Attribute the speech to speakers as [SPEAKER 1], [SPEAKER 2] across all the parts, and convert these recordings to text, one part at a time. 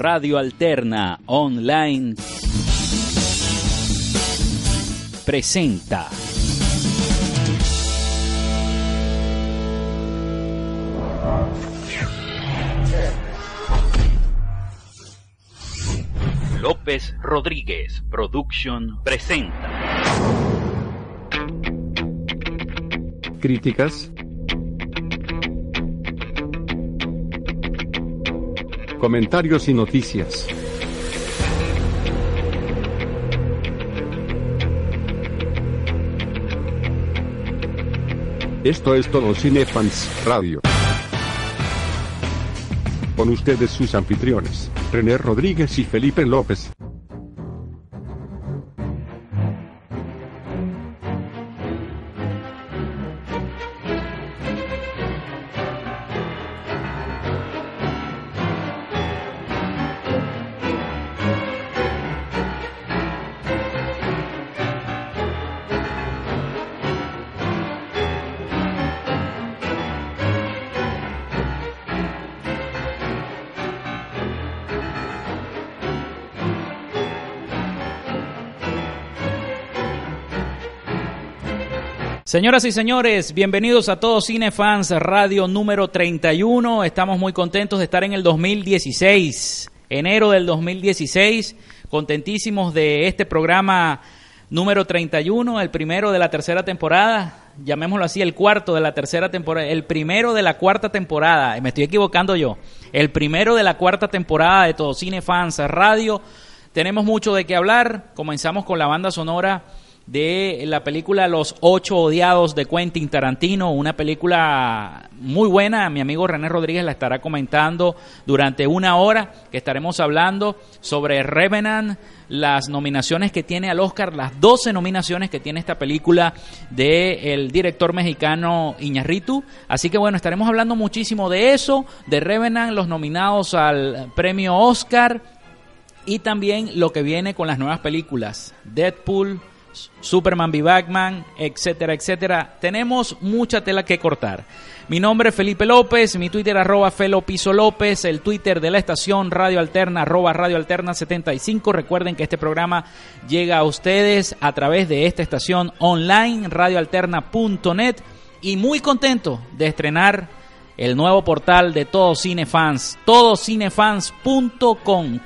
[SPEAKER 1] Radio Alterna Online presenta. López Rodríguez Production presenta.
[SPEAKER 2] Críticas. Comentarios y noticias. Esto es todo Cinefans Radio. Con ustedes sus anfitriones, René Rodríguez y Felipe López.
[SPEAKER 1] Señoras y señores, bienvenidos a todos Cinefans Radio número 31. Estamos muy contentos de estar en el 2016, enero del 2016. Contentísimos de este programa número 31, el primero de la tercera temporada. Llamémoslo así, el cuarto de la tercera temporada, el primero de la cuarta temporada. Me estoy equivocando yo. El primero de la cuarta temporada de todo Cinefans Radio. Tenemos mucho de qué hablar. Comenzamos con la banda sonora de la película Los Ocho Odiados de Quentin Tarantino, una película muy buena, mi amigo René Rodríguez la estará comentando durante una hora, que estaremos hablando sobre Revenant, las nominaciones que tiene al Oscar, las 12 nominaciones que tiene esta película del director mexicano Iñarritu. Así que bueno, estaremos hablando muchísimo de eso, de Revenant, los nominados al premio Oscar y también lo que viene con las nuevas películas, Deadpool, Superman v Batman, etcétera, etcétera. Tenemos mucha tela que cortar. Mi nombre es Felipe López, mi Twitter arroba Felopiso López, el Twitter de la estación Radio Alterna arroba Radio Alterna 75. Recuerden que este programa llega a ustedes a través de esta estación online, radioalterna.net y muy contento de estrenar el nuevo portal de Todos Cinefans, todocinefans.com,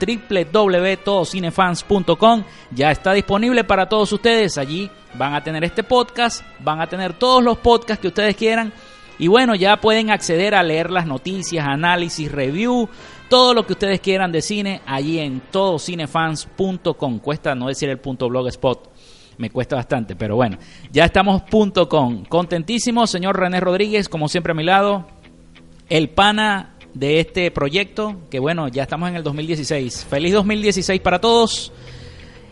[SPEAKER 1] www.todocinefans.com, ya está disponible para todos ustedes. Allí van a tener este podcast, van a tener todos los podcasts que ustedes quieran. Y bueno, ya pueden acceder a leer las noticias, análisis, review, todo lo que ustedes quieran de cine allí en todocinefans.com. Cuesta no decir el punto blogspot me cuesta bastante, pero bueno, ya estamos punto com. Contentísimo, señor René Rodríguez, como siempre a mi lado el pana de este proyecto, que bueno, ya estamos en el 2016. Feliz 2016 para todos.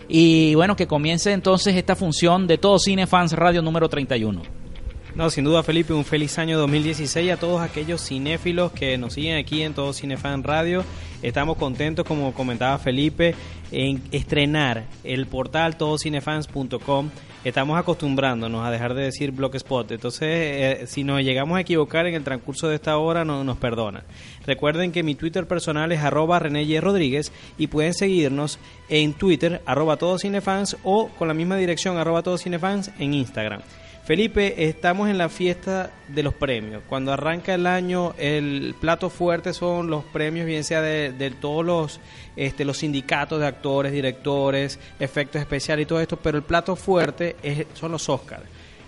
[SPEAKER 1] Y bueno, que comience entonces esta función de todo Cinefans Radio número 31.
[SPEAKER 3] No, sin duda Felipe, un feliz año 2016 a todos aquellos cinéfilos que nos siguen aquí en todo Cinefan Radio. Estamos contentos, como comentaba Felipe, en estrenar el portal todocinefans.com estamos acostumbrándonos a dejar de decir Blogspot. Entonces, eh, si nos llegamos a equivocar en el transcurso de esta hora, no, nos perdona. Recuerden que mi Twitter personal es arroba René y. Rodríguez y pueden seguirnos en Twitter, arroba todos cinefans o con la misma dirección, arroba todos cinefans en Instagram. Felipe, estamos en la fiesta de los premios. Cuando arranca el año, el plato fuerte son los premios, bien sea de, todos los, este, los sindicatos de actores, directores, efectos especiales y todo esto, pero el plato fuerte es, son los Oscars.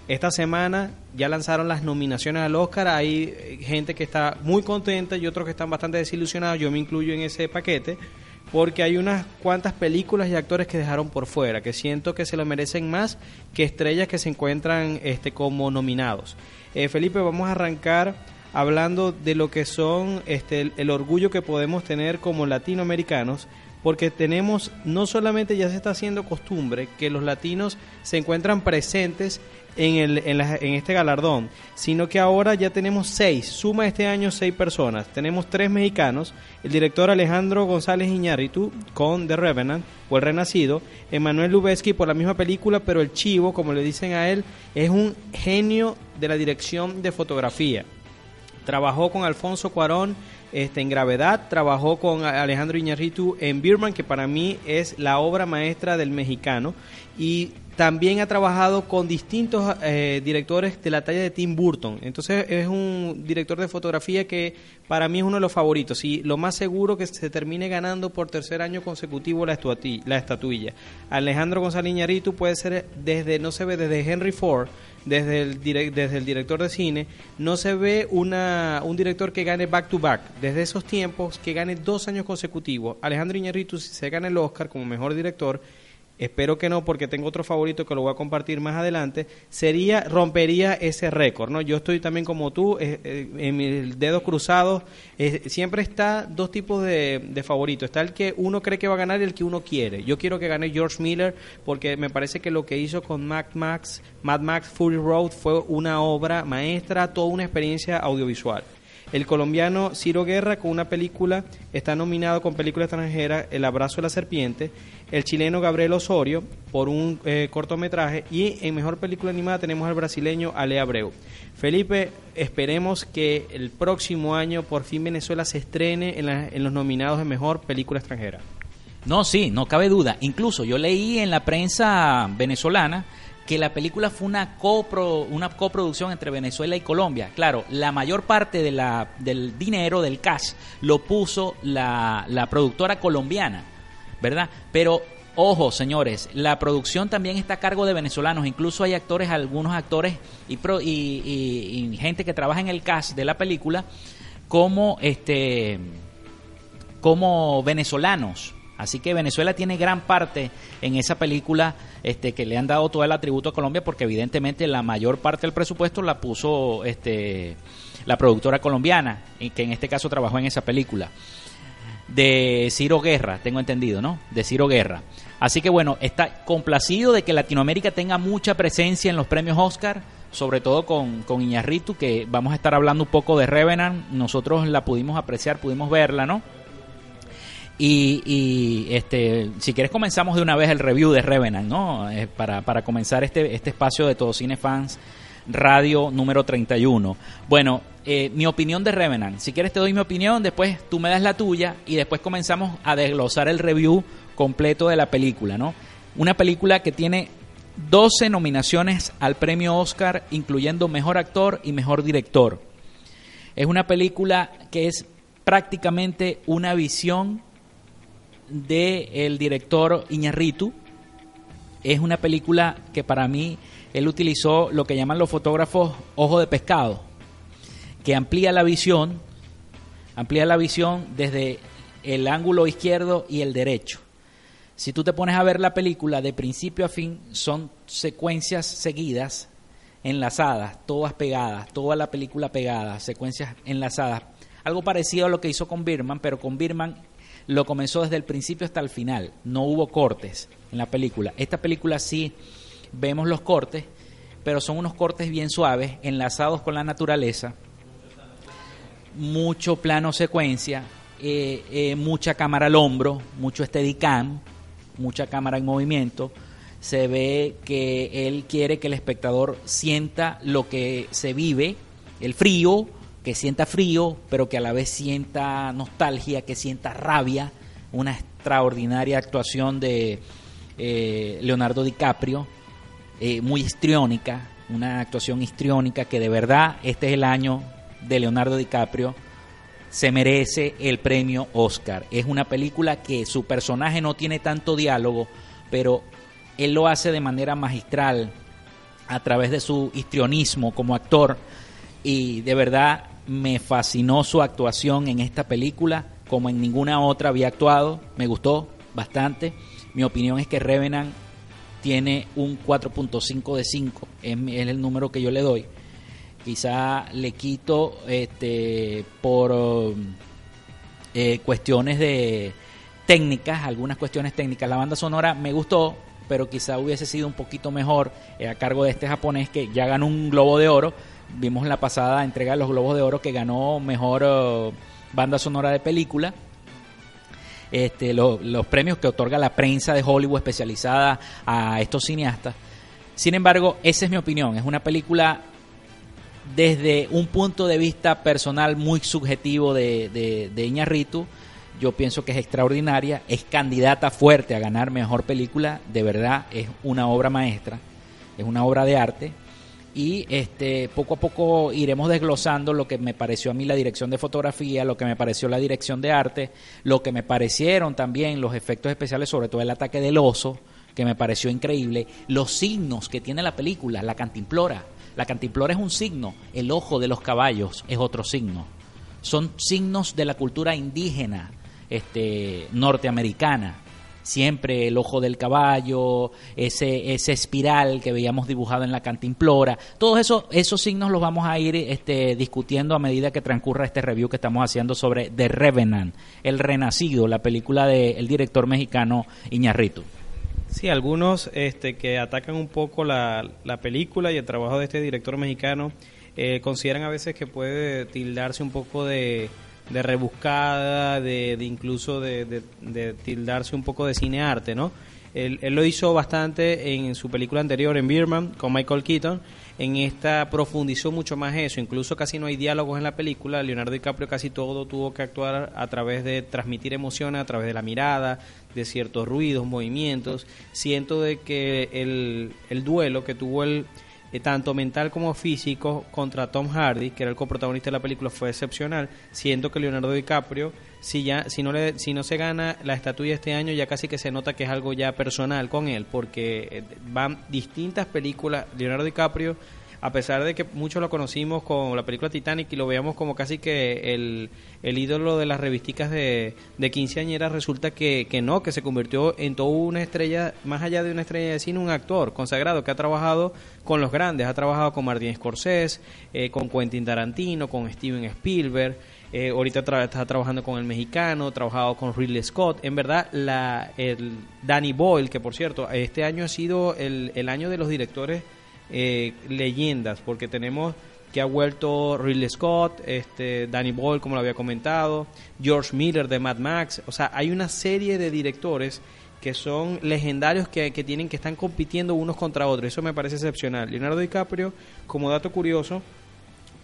[SPEAKER 3] Esta semana ya lanzaron las nominaciones al Oscar. Hay gente que está muy contenta y otros que están bastante desilusionados. Yo me incluyo en ese paquete porque hay unas cuantas películas y actores que dejaron por fuera, que siento que se lo merecen más que estrellas que se encuentran este, como nominados. Eh, Felipe, vamos a arrancar hablando de lo que son este, el orgullo que podemos tener como latinoamericanos porque tenemos, no solamente ya se está haciendo costumbre que los latinos se encuentran presentes en, el, en, en, este galardón, sino que ahora ya tenemos seis, suma este año seis personas. Tenemos tres mexicanos, el director Alejandro González Iñárritu con The Revenant o El Renacido, Emanuel Lubezki por la misma película, pero el chivo, como le dicen a él, es un genio de la dirección de fotografía Trabajó con Alfonso Cuarón este, en Gravedad, trabajó con Alejandro Iñárritu en Birman, que para mí es la obra maestra del mexicano, y también ha trabajado con distintos eh, directores de la talla de Tim Burton. Entonces es un director de fotografía que para mí es uno de los favoritos y lo más seguro que se termine ganando por tercer año consecutivo la, la estatuilla. Alejandro González Iñárritu puede ser desde, no se ve desde Henry Ford, desde el, desde el director de cine, no se ve una, un director que gane back to back, desde esos tiempos, que gane dos años consecutivos. Alejandro Iñárritu, si se gana el Oscar como mejor director, espero que no porque tengo otro favorito que lo voy a compartir más adelante, sería, rompería ese récord, ¿no? Yo estoy también como tú, eh, eh, en mis dedos cruzados, eh, siempre está dos tipos de, de, favoritos, está el que uno cree que va a ganar y el que uno quiere. Yo quiero que gane George Miller porque me parece que lo que hizo con Mad Max, Mad Max Fury Road fue una obra maestra, toda una experiencia audiovisual. El colombiano Ciro Guerra con una película está nominado con película extranjera El abrazo de la serpiente. El chileno Gabriel Osorio por un eh, cortometraje y en mejor película animada tenemos al brasileño Ale Abreu. Felipe, esperemos que el próximo año por fin Venezuela se estrene en, en los nominados de mejor película extranjera.
[SPEAKER 1] No, sí, no cabe duda. Incluso yo leí en la prensa venezolana que la película fue una, copro, una coproducción entre Venezuela y Colombia. Claro, la mayor parte de la, del dinero, del cash, lo puso la, la productora colombiana, ¿verdad? Pero Ojo, señores, la producción también está a cargo de venezolanos. Incluso hay actores, algunos actores y, y, y, gente que trabaja en el cast de la película como este como venezolanos. Así que Venezuela tiene gran parte en esa película este, que le han dado todo el atributo a Colombia porque evidentemente la mayor parte del presupuesto la puso este, la productora colombiana, que en este caso trabajó en esa película. De Ciro Guerra, tengo entendido, ¿no? De Ciro Guerra. Así que bueno, está complacido de que Latinoamérica tenga mucha presencia en los premios Oscar, sobre todo con, con Iñarritu, que vamos a estar hablando un poco de Revenant. Nosotros la pudimos apreciar, pudimos verla, ¿no? Y, este, si quieres comenzamos de una vez el review de Revenant, ¿no? Eh, para, para comenzar este, este espacio de Todos Cinefans Radio número 31. Bueno, eh, mi opinión de Revenant. Si quieres te doy mi opinión, después tú me das la tuya y después comenzamos a desglosar el review completo de la película, ¿no? Una película que tiene 12 nominaciones al premio Oscar, incluyendo Mejor Actor y Mejor Director. Es una película que es prácticamente una visión del el director Iñarritu. Es una película que para mí él utilizó lo que llaman los fotógrafos ojo de pescado, que amplía la visión, amplía la visión desde el ángulo izquierdo y el derecho. Si tú te pones a ver la película de principio a fin, son secuencias seguidas, enlazadas, todas pegadas, toda la película pegada, secuencias enlazadas. Algo parecido a lo que hizo con Birman, pero con Birman lo comenzó desde el principio hasta el final. No hubo cortes en la película. Esta película sí vemos los cortes, pero son unos cortes bien suaves, enlazados con la naturaleza. Mucho plano secuencia, eh, eh, mucha cámara al hombro, mucho steadicam, mucha cámara en movimiento. Se ve que él quiere que el espectador sienta lo que se vive, el frío, que sienta frío, pero que a la vez sienta nostalgia, que sienta rabia, una extraordinaria actuación de eh, Leonardo DiCaprio, eh, muy histriónica, una actuación histriónica que de verdad este es el año de Leonardo DiCaprio, se merece el premio Oscar. Es una película que su personaje no tiene tanto diálogo, pero él lo hace de manera magistral a través de su histrionismo como actor y de verdad me fascinó su actuación en esta película, como en ninguna otra había actuado, me gustó bastante. Mi opinión es que Revenant tiene un 4.5 de 5, es, el número que yo le doy. Quizá le quito este, por eh, cuestiones de técnicas, algunas cuestiones técnicas. La banda sonora me gustó, pero quizá hubiese sido un poquito mejor eh, a cargo de este japonés que ya ganó un globo de oro Vimos la pasada entrega de los Globos de Oro que ganó mejor eh, banda sonora de película. Este, los premios que otorga la prensa de Hollywood especializada a estos cineastas. Sin embargo, esa es mi opinión. Es una película desde un punto de vista personal muy subjetivo de, de, de Iñarritu, yo pienso que es extraordinaria, es candidata fuerte a ganar mejor película, de verdad es una obra maestra, es una obra de arte y este poco a poco iremos desglosando lo que me pareció a mí la dirección de fotografía, lo que me pareció la dirección de arte, lo que me parecieron también los efectos especiales, sobre todo el ataque del oso, que me pareció increíble, los signos que tiene la película, la cantimplora. La cantimplora es un signo, el ojo de los caballos es otro signo. Son signos de la cultura indígena este, norteamericana siempre el ojo del caballo, ese, ese espiral que veíamos dibujado en la cantimplora, todos esos, esos signos los vamos a ir este, discutiendo a medida que transcurra este review que estamos haciendo sobre The Revenant, El Renacido, la película del director mexicano Iñarritu.
[SPEAKER 3] Sí, algunos este, que atacan un poco la, la película y el trabajo de este director mexicano eh, consideran a veces que puede tildarse un poco de de rebuscada, de, incluso de, tildarse un poco de cinearte, ¿no? Él, lo hizo bastante en su película anterior, en Birman, con Michael Keaton. En esta profundizó mucho más eso. Incluso casi no hay diálogos en la película. Leonardo DiCaprio casi todo tuvo que actuar a través de transmitir emociones, a través de la mirada, de ciertos ruidos, movimientos. Siento de que el, el duelo que tuvo el eh, tanto mental como físico, contra Tom Hardy, que era el coprotagonista de la película, fue excepcional, siendo que Leonardo DiCaprio, si, ya, si, no, le, si no se gana la estatuilla este año, ya casi que se nota que es algo ya personal con él, porque eh, van distintas películas, Leonardo DiCaprio a pesar de que muchos lo conocimos con la película Titanic y lo veíamos como casi que el, el ídolo de las revisticas de, de quinceañeras, resulta que, que no, que se convirtió en toda una estrella, más allá de una estrella de cine, un actor consagrado que ha trabajado con los grandes, ha trabajado con Martin Scorsese, eh, con Quentin Tarantino, con Steven Spielberg. Eh, ahorita está trabajando con el mexicano, trabajado con Ridley Scott. En verdad, la, el Danny Boyle, que por cierto, este año ha sido el, el año de los directores eh, leyendas, porque tenemos que ha vuelto Ridley Scott, este, Danny Boyle, como lo había comentado, George Miller de Mad Max. O sea, hay una serie de directores que son legendarios que, que tienen que están compitiendo unos contra otros. Eso me parece excepcional. Leonardo DiCaprio, como dato curioso,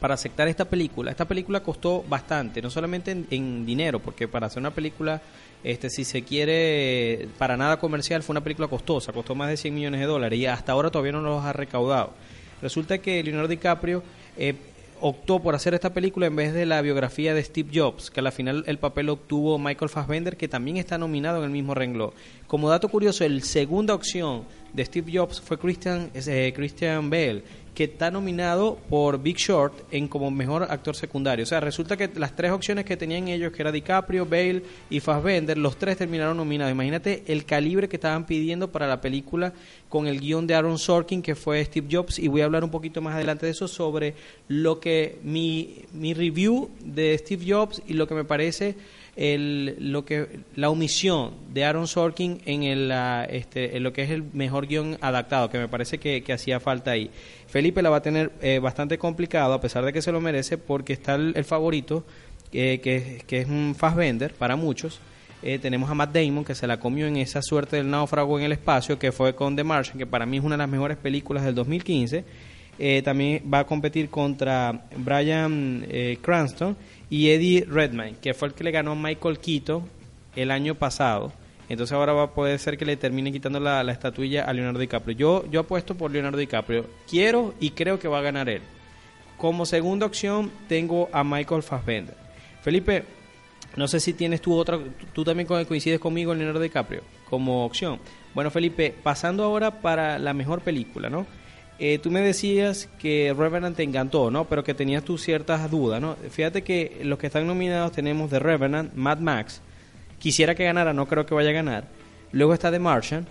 [SPEAKER 3] para aceptar esta película. Esta película costó bastante, no solamente en, dinero, porque para hacer una película, este, si se quiere, para nada comercial, fue una película costosa, costó más de 100 millones de dólares y hasta ahora todavía no los ha recaudado. Resulta que Leonardo DiCaprio eh, optó por hacer esta película en vez de la biografía de Steve Jobs, que al final el papel obtuvo Michael Fassbender, que también está nominado en el mismo renglón. Como dato curioso, el segunda opción de Steve Jobs fue Christian, eh, Christian Bale, que está nominado por Big Short en como mejor actor secundario. O sea, resulta que las tres opciones que tenían ellos, que era DiCaprio, Bale y Fassbender, los tres terminaron nominados. Imagínate el calibre que estaban pidiendo para la película con el guion de Aaron Sorkin, que fue Steve Jobs, y voy a hablar un poquito más adelante de eso sobre lo que mi, mi review de Steve Jobs y lo que me parece el, lo que la omisión de Aaron Sorkin en, el, este, en lo que es el mejor guion adaptado, que me parece que, hacía falta ahí. Felipe la va a tener eh, bastante complicado, a pesar de que se lo merece, porque está el, favorito, eh, que, que, es un Fassbender para muchos. Eh, tenemos a Matt Damon, que se la comió en esa suerte del náufrago en el espacio, que fue con The Martian, que para mí es una de las mejores películas del 2015. también va a competir contra Brian Cranston y Eddie Redmayne, que fue el que le ganó a Michael Quito el año pasado. Entonces ahora va a poder ser que le termine quitando la, estatuilla a Leonardo DiCaprio. Yo, yo apuesto por Leonardo DiCaprio. Quiero y creo que va a ganar él. Como segunda opción tengo a Michael Fassbender. Felipe, no sé si tienes tú otra, tú también coincides conmigo Leonardo DiCaprio como opción. Bueno, Felipe, pasando ahora para la mejor película, ¿no? Eh, tú me decías que Revenant te encantó, ¿no? Pero que tenías tú ciertas dudas, ¿no? Fíjate que los que están nominados tenemos The Revenant, Mad Max. Quisiera que ganara, no creo que vaya a ganar. Luego está The Martian,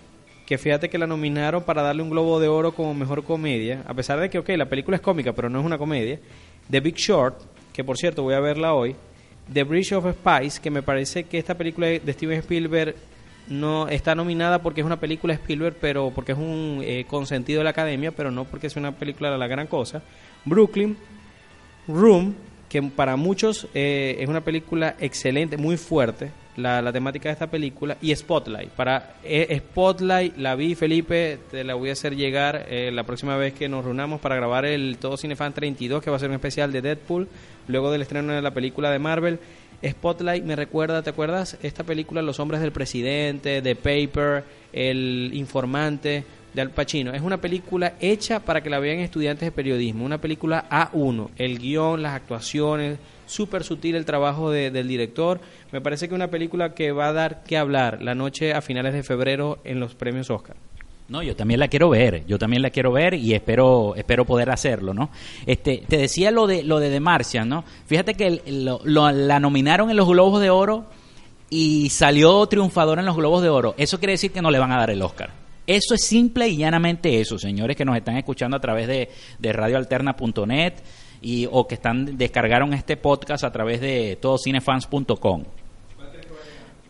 [SPEAKER 3] que fíjate que la nominaron para darle un globo de oro como mejor comedia, a pesar de que, ok, la película es cómica, pero no es una comedia. The Big Short, que por cierto voy a verla hoy. The Bridge of Spice, que me parece que esta película de Steven Spielberg no está nominada porque es una película Spielberg, pero porque es un eh, consentido de la academia, pero no porque es una película de la gran cosa. Brooklyn, Room, que para muchos eh, es una película excelente, muy fuerte, la, la temática de esta película y Spotlight. Para eh, Spotlight la vi, Felipe, te la voy a hacer llegar eh, la próxima vez que nos reunamos para grabar el Todo Cinefan 32, que va a ser un especial de Deadpool, luego del estreno de la película de Marvel. Spotlight me recuerda, ¿te acuerdas? Esta película Los hombres del presidente, The Paper, El informante de Al Pacino. Es una película hecha para que la vean estudiantes de periodismo, una película A1, el guion, las actuaciones, súper sutil el trabajo de- del director. Me parece que una película que va a dar que hablar la noche a finales de febrero en los premios Oscar.
[SPEAKER 1] No, yo también la quiero ver, yo también la quiero ver y espero espero poder hacerlo, ¿no? Este, te decía lo de lo de The ¿no? Fíjate que lo- lo- la nominaron en los Globos de Oro y salió triunfador en los Globos de Oro. Eso quiere decir que no le van a dar el Oscar. Eso es simple y llanamente eso, señores que nos están escuchando a través de, de radioalterna.net y o que están descargaron este podcast a través de todocinefans.com.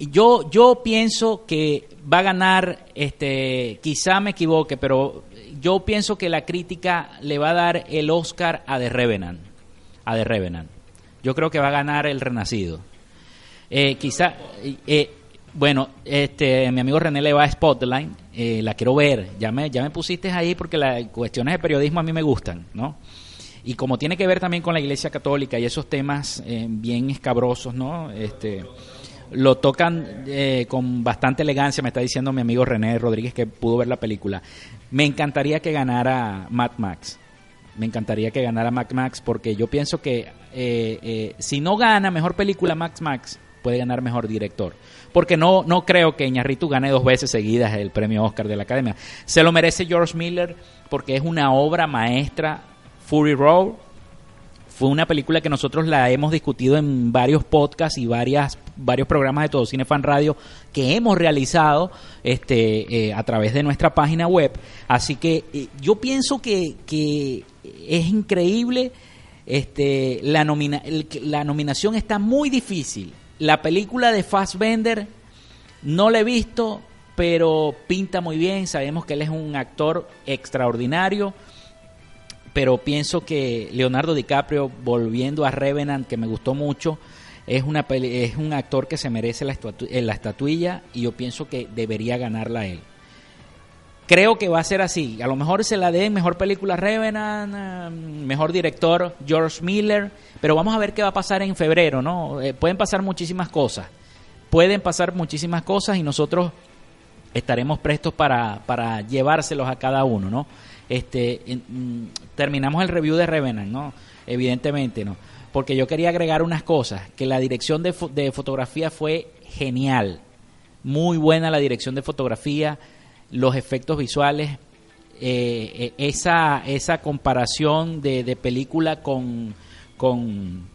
[SPEAKER 1] Yo, yo pienso que va a ganar, este, quizá me equivoque, pero yo pienso que la crítica le va a dar el Oscar a The Revenant. A The Revenant. Yo creo que va a ganar el Renacido. Eh, quizá, eh, eh, bueno, este, mi amigo René le va a Spotlight, eh, la quiero ver. Ya me, ya me pusiste ahí porque las cuestiones de periodismo a mí me gustan, ¿no? Y como tiene que ver también con la Iglesia Católica y esos temas eh, bien escabrosos, ¿no? Este, lo tocan eh, con bastante elegancia, me está diciendo mi amigo René Rodríguez que pudo ver la película. Me encantaría que ganara Mad Max. Me encantaría que ganara Mad Max porque yo pienso que eh, eh, si no gana mejor película Max Max, puede ganar mejor director. Porque no, no creo que Iñárritu gane dos veces seguidas el premio Oscar de la Academia. Se lo merece George Miller porque es una obra maestra. Fury Road fue una película que nosotros la hemos discutido en varios podcasts y varias varios programas de Todo Cine Fan Radio que hemos realizado este eh, a través de nuestra página web. Así que eh, yo pienso que, que es increíble este la nomina el- la nominación está muy difícil. La película de Fassbender no la he visto pero pinta muy bien. Sabemos que él es un actor extraordinario pero pienso que Leonardo DiCaprio volviendo a Revenant que me gustó mucho es una peli- es un actor que se merece la, estatu- eh, la estatuilla y yo pienso que debería ganarla él. Creo que va a ser así. A lo mejor se la den mejor película Revenant eh, mejor director George Miller pero vamos a ver qué va a pasar en febrero no Eh, pueden pasar muchísimas cosas. Pueden pasar muchísimas cosas y nosotros estaremos prestos para, para llevárselos a cada uno, ¿no? Este, mm, terminamos el review de Revenant, ¿no? Evidentemente, ¿no? Porque yo quería agregar unas cosas, que la dirección de, de fotografía fue genial, muy buena la dirección de fotografía, los efectos visuales, eh, eh, esa, esa comparación de, de película con, con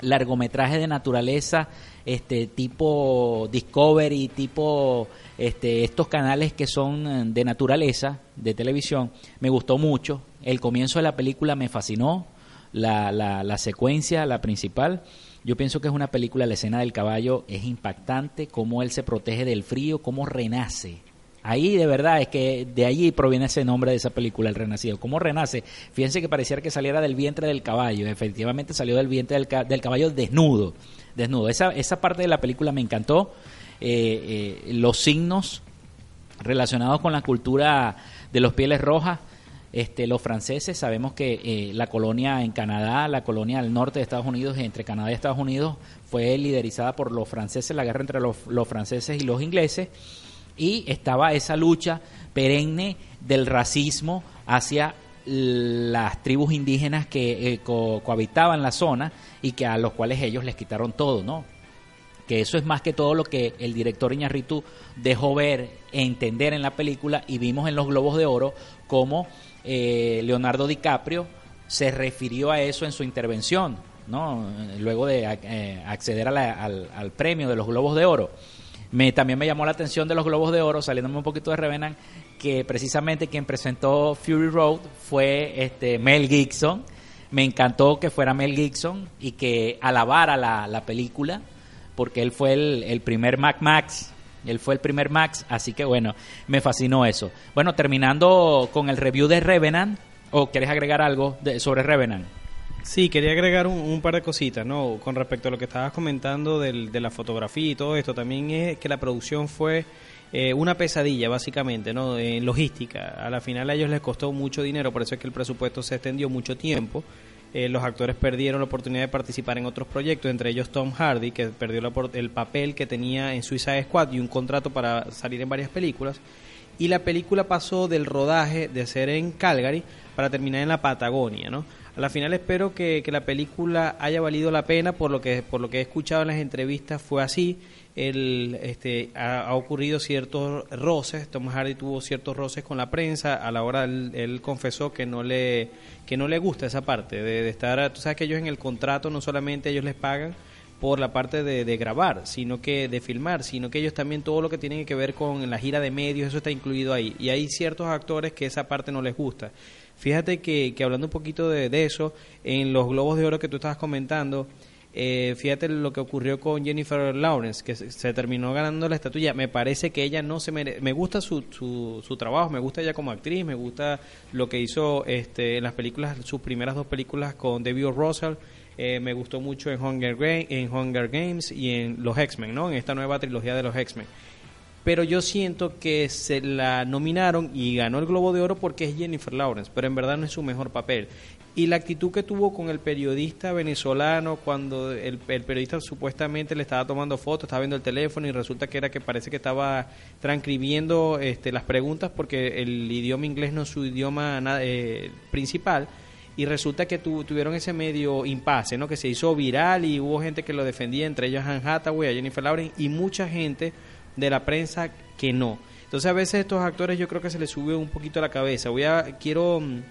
[SPEAKER 1] largometraje de naturaleza, este tipo Discovery, tipo este, estos canales que son eh, de naturaleza, de televisión, me gustó mucho. El comienzo de la película me fascinó, la, la, la secuencia, la principal. Yo pienso que es una película, la escena del caballo es impactante, cómo él se protege del frío, cómo renace. Ahí de verdad es que de allí proviene ese nombre de esa película, El Renacido. ¿Cómo renace? Fíjense que pareciera que saliera del vientre del caballo. Efectivamente salió del vientre del, ca- del caballo desnudo. Desnudo. Esa, esa parte de la película me encantó. Eh, eh, los signos relacionados con la cultura de los pieles rojas. Este, los franceses, sabemos que eh, la colonia en Canadá, la colonia al norte de Estados Unidos, entre Canadá y Estados Unidos, fue liderizada por los franceses, la guerra entre los, los franceses y los ingleses, y estaba esa lucha perenne del racismo hacia las tribus indígenas que eh, co- cohabitaban la zona y que a los cuales ellos les quitaron todo, ¿no? que eso es más que todo lo que el director Iñarritu dejó ver e entender en la película y vimos en los Globos de Oro cómo eh, Leonardo DiCaprio se refirió a eso en su intervención, ¿no? luego de eh, acceder a la- al, al premio de los Globos de Oro. Me, también me llamó la atención de los Globos de Oro, saliéndome un poquito de Revenant, que precisamente quien presentó Fury Road fue este Mel Gibson. Me encantó que fuera Mel Gibson y que alabara la, la película porque él fue el, el primer Mac Max. Él fue el primer Max, así que bueno, me fascinó eso. Bueno, terminando con el review de Revenant, ¿o quieres agregar algo de- sobre Revenant?
[SPEAKER 3] Sí, quería agregar un, par de cositas, ¿no? Con respecto a lo que estabas comentando del, de la fotografía y todo esto, también es que la producción fue eh, una pesadilla, básicamente, ¿no? En logística. A la final a ellos les costó mucho dinero, por eso es que el presupuesto se extendió mucho tiempo. Eh, los actores perdieron la oportunidad de participar en otros proyectos, entre ellos Tom Hardy, que perdió el papel que tenía en Suicide Squad y un contrato para salir en varias películas. Y la película pasó del rodaje de ser en Calgary para terminar en la Patagonia, ¿no? A la final espero que, que, la película haya valido la pena, por lo que por lo que he escuchado en las entrevistas fue así. El, este, ha, ocurrido ciertos roces, Tom Hardy tuvo ciertos roces con la prensa, a la hora él, confesó que no le que no le gusta esa parte de, estar, tú sabes que ellos en el contrato no solamente ellos les pagan por la parte de, de, grabar, sino que de filmar, sino que ellos también todo lo que tiene que ver con la gira de medios, eso está incluido ahí. Y hay ciertos actores que esa parte no les gusta. Fíjate que, que hablando un poquito de, eso, en los globos de oro que tú estabas comentando, eh, fíjate lo que ocurrió con Jennifer Lawrence, que se, terminó ganando la estatuilla. Me parece que ella no se merece. Me gusta su, su, su, trabajo, me gusta ella como actriz, me gusta lo que hizo este, en las películas, sus primeras dos películas con David Russell. Eh, me gustó mucho en Hunger, en Hunger Games y en los X-Men, ¿no? En esta nueva trilogía de los X-Men pero yo siento que se la nominaron y ganó el Globo de Oro porque es Jennifer Lawrence, pero en verdad no es su mejor papel. Y la actitud que tuvo con el periodista venezolano cuando el, periodista supuestamente le estaba tomando fotos, estaba viendo el teléfono y resulta que era que parece que estaba transcribiendo este, las preguntas porque el idioma inglés no es su idioma eh, principal y resulta que tuvieron ese medio impasse, ¿no? Que se hizo viral y hubo gente que lo defendía, entre ellos Anne Hathaway, a Jennifer Lawrence y mucha gente de la prensa que no. Entonces a veces estos actores yo creo que se les sube un poquito la cabeza. Voy a, quiero, mm,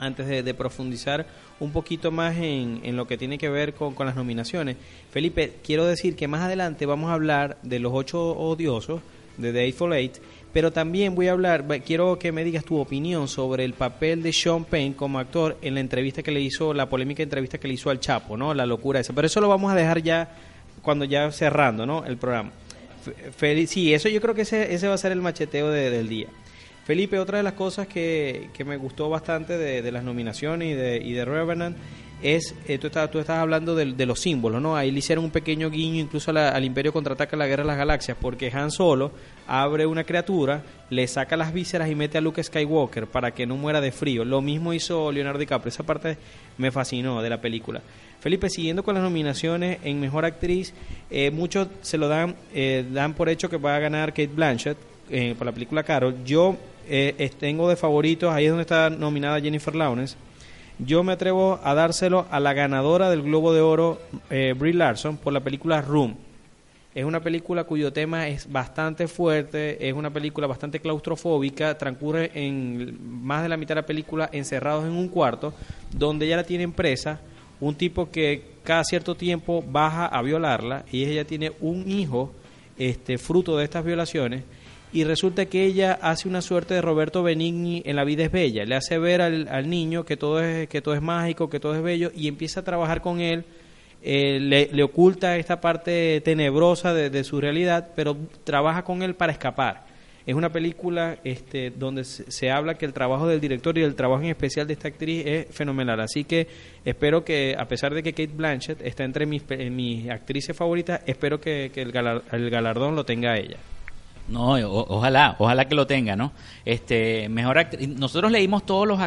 [SPEAKER 3] antes de, profundizar un poquito más en, en, lo que tiene que ver con, con las nominaciones, Felipe, quiero decir que más adelante vamos a hablar de los ocho odiosos, de The Eightful Eight, pero también voy a hablar, quiero que me digas tu opinión sobre el papel de Sean Penn como actor en la entrevista que le hizo, la polémica entrevista que le hizo al Chapo, ¿no? La locura esa. Pero eso lo vamos a dejar ya cuando ya cerrando, ¿no? El programa sí, eso yo creo que ese, ese va a ser el macheteo del día. Felipe, otra de las cosas que, que me gustó bastante de, de, las nominaciones y de, y de Revenant es, eh, tú, estás, tú estás hablando de, de, los símbolos, ¿no? Ahí le hicieron un pequeño guiño incluso al Imperio contraataca la Guerra de las Galaxias, porque Han Solo abre una criatura, le saca las vísceras y mete a Luke Skywalker para que no muera de frío. Lo mismo hizo Leonardo DiCaprio, esa parte me fascinó de la película. Felipe, siguiendo con las nominaciones en Mejor Actriz, eh, muchos se lo dan, eh, dan por hecho que va a ganar Kate Blanchett eh, por la película Carol. Yo tengo de favoritos, ahí es donde está nominada Jennifer Lawrence. Yo me atrevo a dárselo a la ganadora del Globo de Oro, eh, Brie Larson, por la película Room. Es una película cuyo tema es bastante fuerte, es una película bastante claustrofóbica, transcurre en más de la mitad de la película encerrados en un cuarto, donde ella la tiene presa, un tipo que cada cierto tiempo baja a violarla y ella tiene un hijo este, fruto de estas violaciones y resulta que ella hace una suerte de Roberto Benigni en La vida es bella, le hace ver al, al niño que todo, es, que todo es mágico, que todo es bello y empieza a trabajar con él, eh, le, oculta esta parte tenebrosa de, su realidad, pero trabaja con él para escapar. Es una película este, donde se, habla que el trabajo del director y el trabajo en especial de esta actriz es fenomenal. Así que espero que, a pesar de que Kate Blanchett está entre mis, mis actrices favoritas, espero que, que el, el galardón lo tenga ella.
[SPEAKER 1] No, ojalá, ojalá que lo tenga, ¿no? Este, mejor nosotros leímos todos los,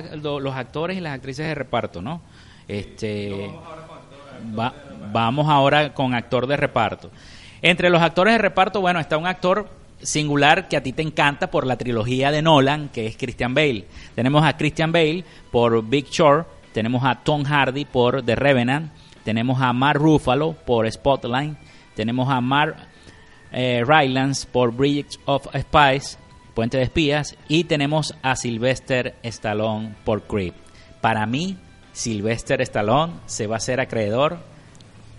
[SPEAKER 1] los actores y las actrices de reparto, ¿no? Este, vamos ahora con actor de reparto. Entre los actores de reparto, bueno, está un actor singular que a ti te encanta por la trilogía de Nolan, que es Christian Bale. Tenemos a Christian Bale por Big Short, tenemos a Tom Hardy por The Revenant, tenemos a Mark Ruffalo por Spotlight, tenemos a Mark eh, Rylance por Bridge of Spies, Puente de Espías, y tenemos a Sylvester Stallone por Creep. Para mí, Sylvester Stallone se va a ser acreedor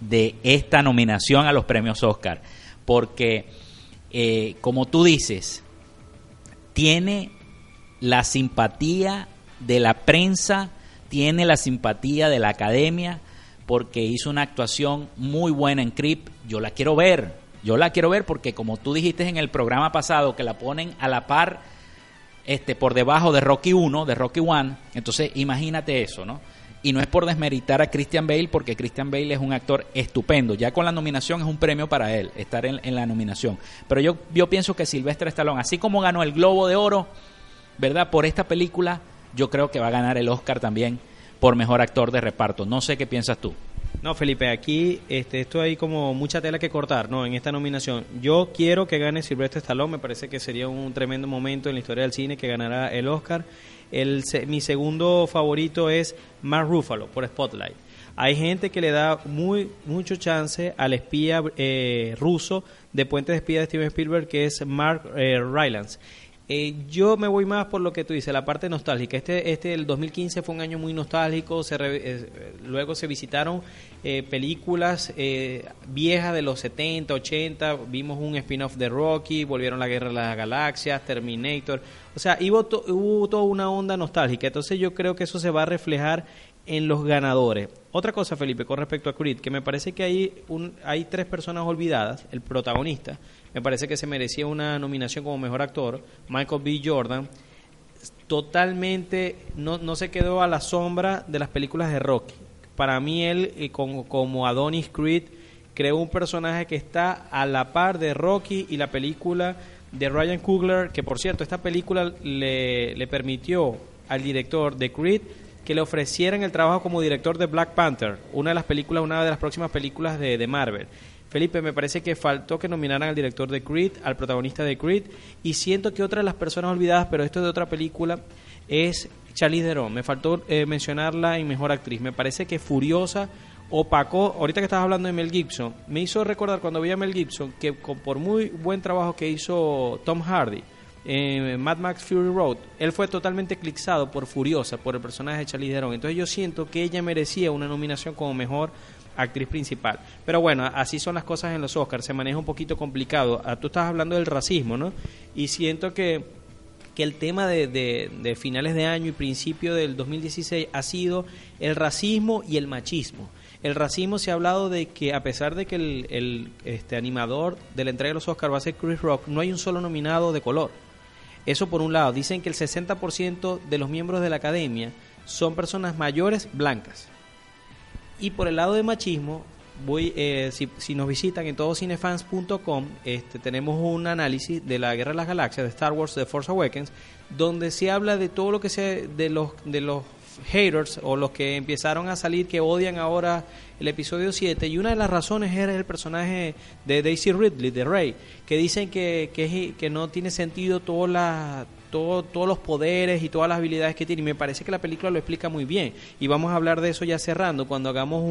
[SPEAKER 1] de esta nominación a los premios Oscar, porque, eh, como tú dices, tiene la simpatía de la prensa, tiene la simpatía de la academia, porque hizo una actuación muy buena en Creep. Yo la quiero ver, yo la quiero ver porque como tú dijiste en el programa pasado que la ponen a la par este por debajo de Rocky 1, de Rocky 1, entonces imagínate eso, ¿no? Y no es por desmeritar a Christian Bale, porque Christian Bale es un actor estupendo. Ya con la nominación es un premio para él, estar en, en la nominación. Pero yo, yo pienso que Sylvester Stallone, así como ganó el Globo de Oro, ¿verdad? Por esta película, yo creo que va a ganar el Oscar también por mejor actor de reparto. No sé qué piensas tú.
[SPEAKER 3] No, Felipe, aquí este, esto hay como mucha tela que cortar, ¿no? En esta nominación. Yo quiero que gane Sylvester Stallone, me parece que sería un tremendo momento en la historia del cine que ganará el Oscar. El, mi segundo favorito es Mark Ruffalo por Spotlight. Hay gente que le da muy mucho chance al espía eh, ruso de Puente de Espía de Steven Spielberg, que es Mark eh, Rylance. Eh, yo me voy más por lo que tú dices, la parte nostálgica. Este, este, el 2015 fue un año muy nostálgico. Se eh, luego se visitaron eh, películas viejas de los 70, 80. Vimos un spin-off de Rocky, volvieron la Guerra de las Galaxias, Terminator. O sea, hubo, hubo toda una onda nostálgica. Entonces yo creo que eso se va a reflejar en los ganadores. Otra cosa, Felipe, con respecto a Creed, que me parece que hay, un, hay tres personas olvidadas. El protagonista, me parece que se merecía una nominación como mejor actor, Michael B. Jordan, totalmente no, no se quedó a la sombra de las películas de Rocky. Para mí él, eh, como, como Adonis Creed, creó un personaje que está a la par de Rocky y la película de Ryan Coogler, que por cierto, esta película le, le permitió al director de Creed que le ofrecieran el trabajo como director de Black Panther, una de las películas, una de las próximas películas de, de Marvel. Felipe, me parece que faltó que nominaran al director de Creed, al protagonista de Creed, y siento que otra de las personas olvidadas, pero esto es de otra película, es Charlize Theron. Me faltó eh, mencionarla en Mejor Actriz. Me parece que Furiosa opacó, ahorita que estabas hablando de Mel Gibson, me hizo recordar cuando vi a Mel Gibson que por muy buen trabajo que hizo Tom Hardy en Mad Max Fury Road, él fue totalmente eclipsado por Furiosa, por el personaje de Charlize Theron. Entonces yo siento que ella merecía una nominación como mejor actriz principal. Pero bueno, así son las cosas en los Oscars, se maneja un poquito complicado. Ah, tú estás hablando del racismo, ¿no? Y siento que, que el tema de, de, finales de año y principio del 2016 ha sido el racismo y el machismo. El racismo se ha hablado de que a pesar de que el, el este, animador de la entrega de los Oscars va a ser Chris Rock, no hay un solo nominado de color. Eso por un lado. Dicen que el 60% de los miembros de la academia son personas mayores blancas. Y por el lado de machismo, voy eh, si, si, nos visitan en todoscinefans.com, este, tenemos un análisis de la Guerra de las Galaxias, de Star Wars, de Force Awakens, donde se habla de todo lo que se de los de los haters o los que empezaron a salir que odian ahora el episodio 7 y una de las razones era el personaje de Daisy Ridley, de Rey, que dicen que, que, que no tiene sentido toda la todos los poderes y todas las habilidades que tiene. Y me parece que la película lo explica muy bien. Y vamos a hablar de eso ya cerrando, cuando hagamos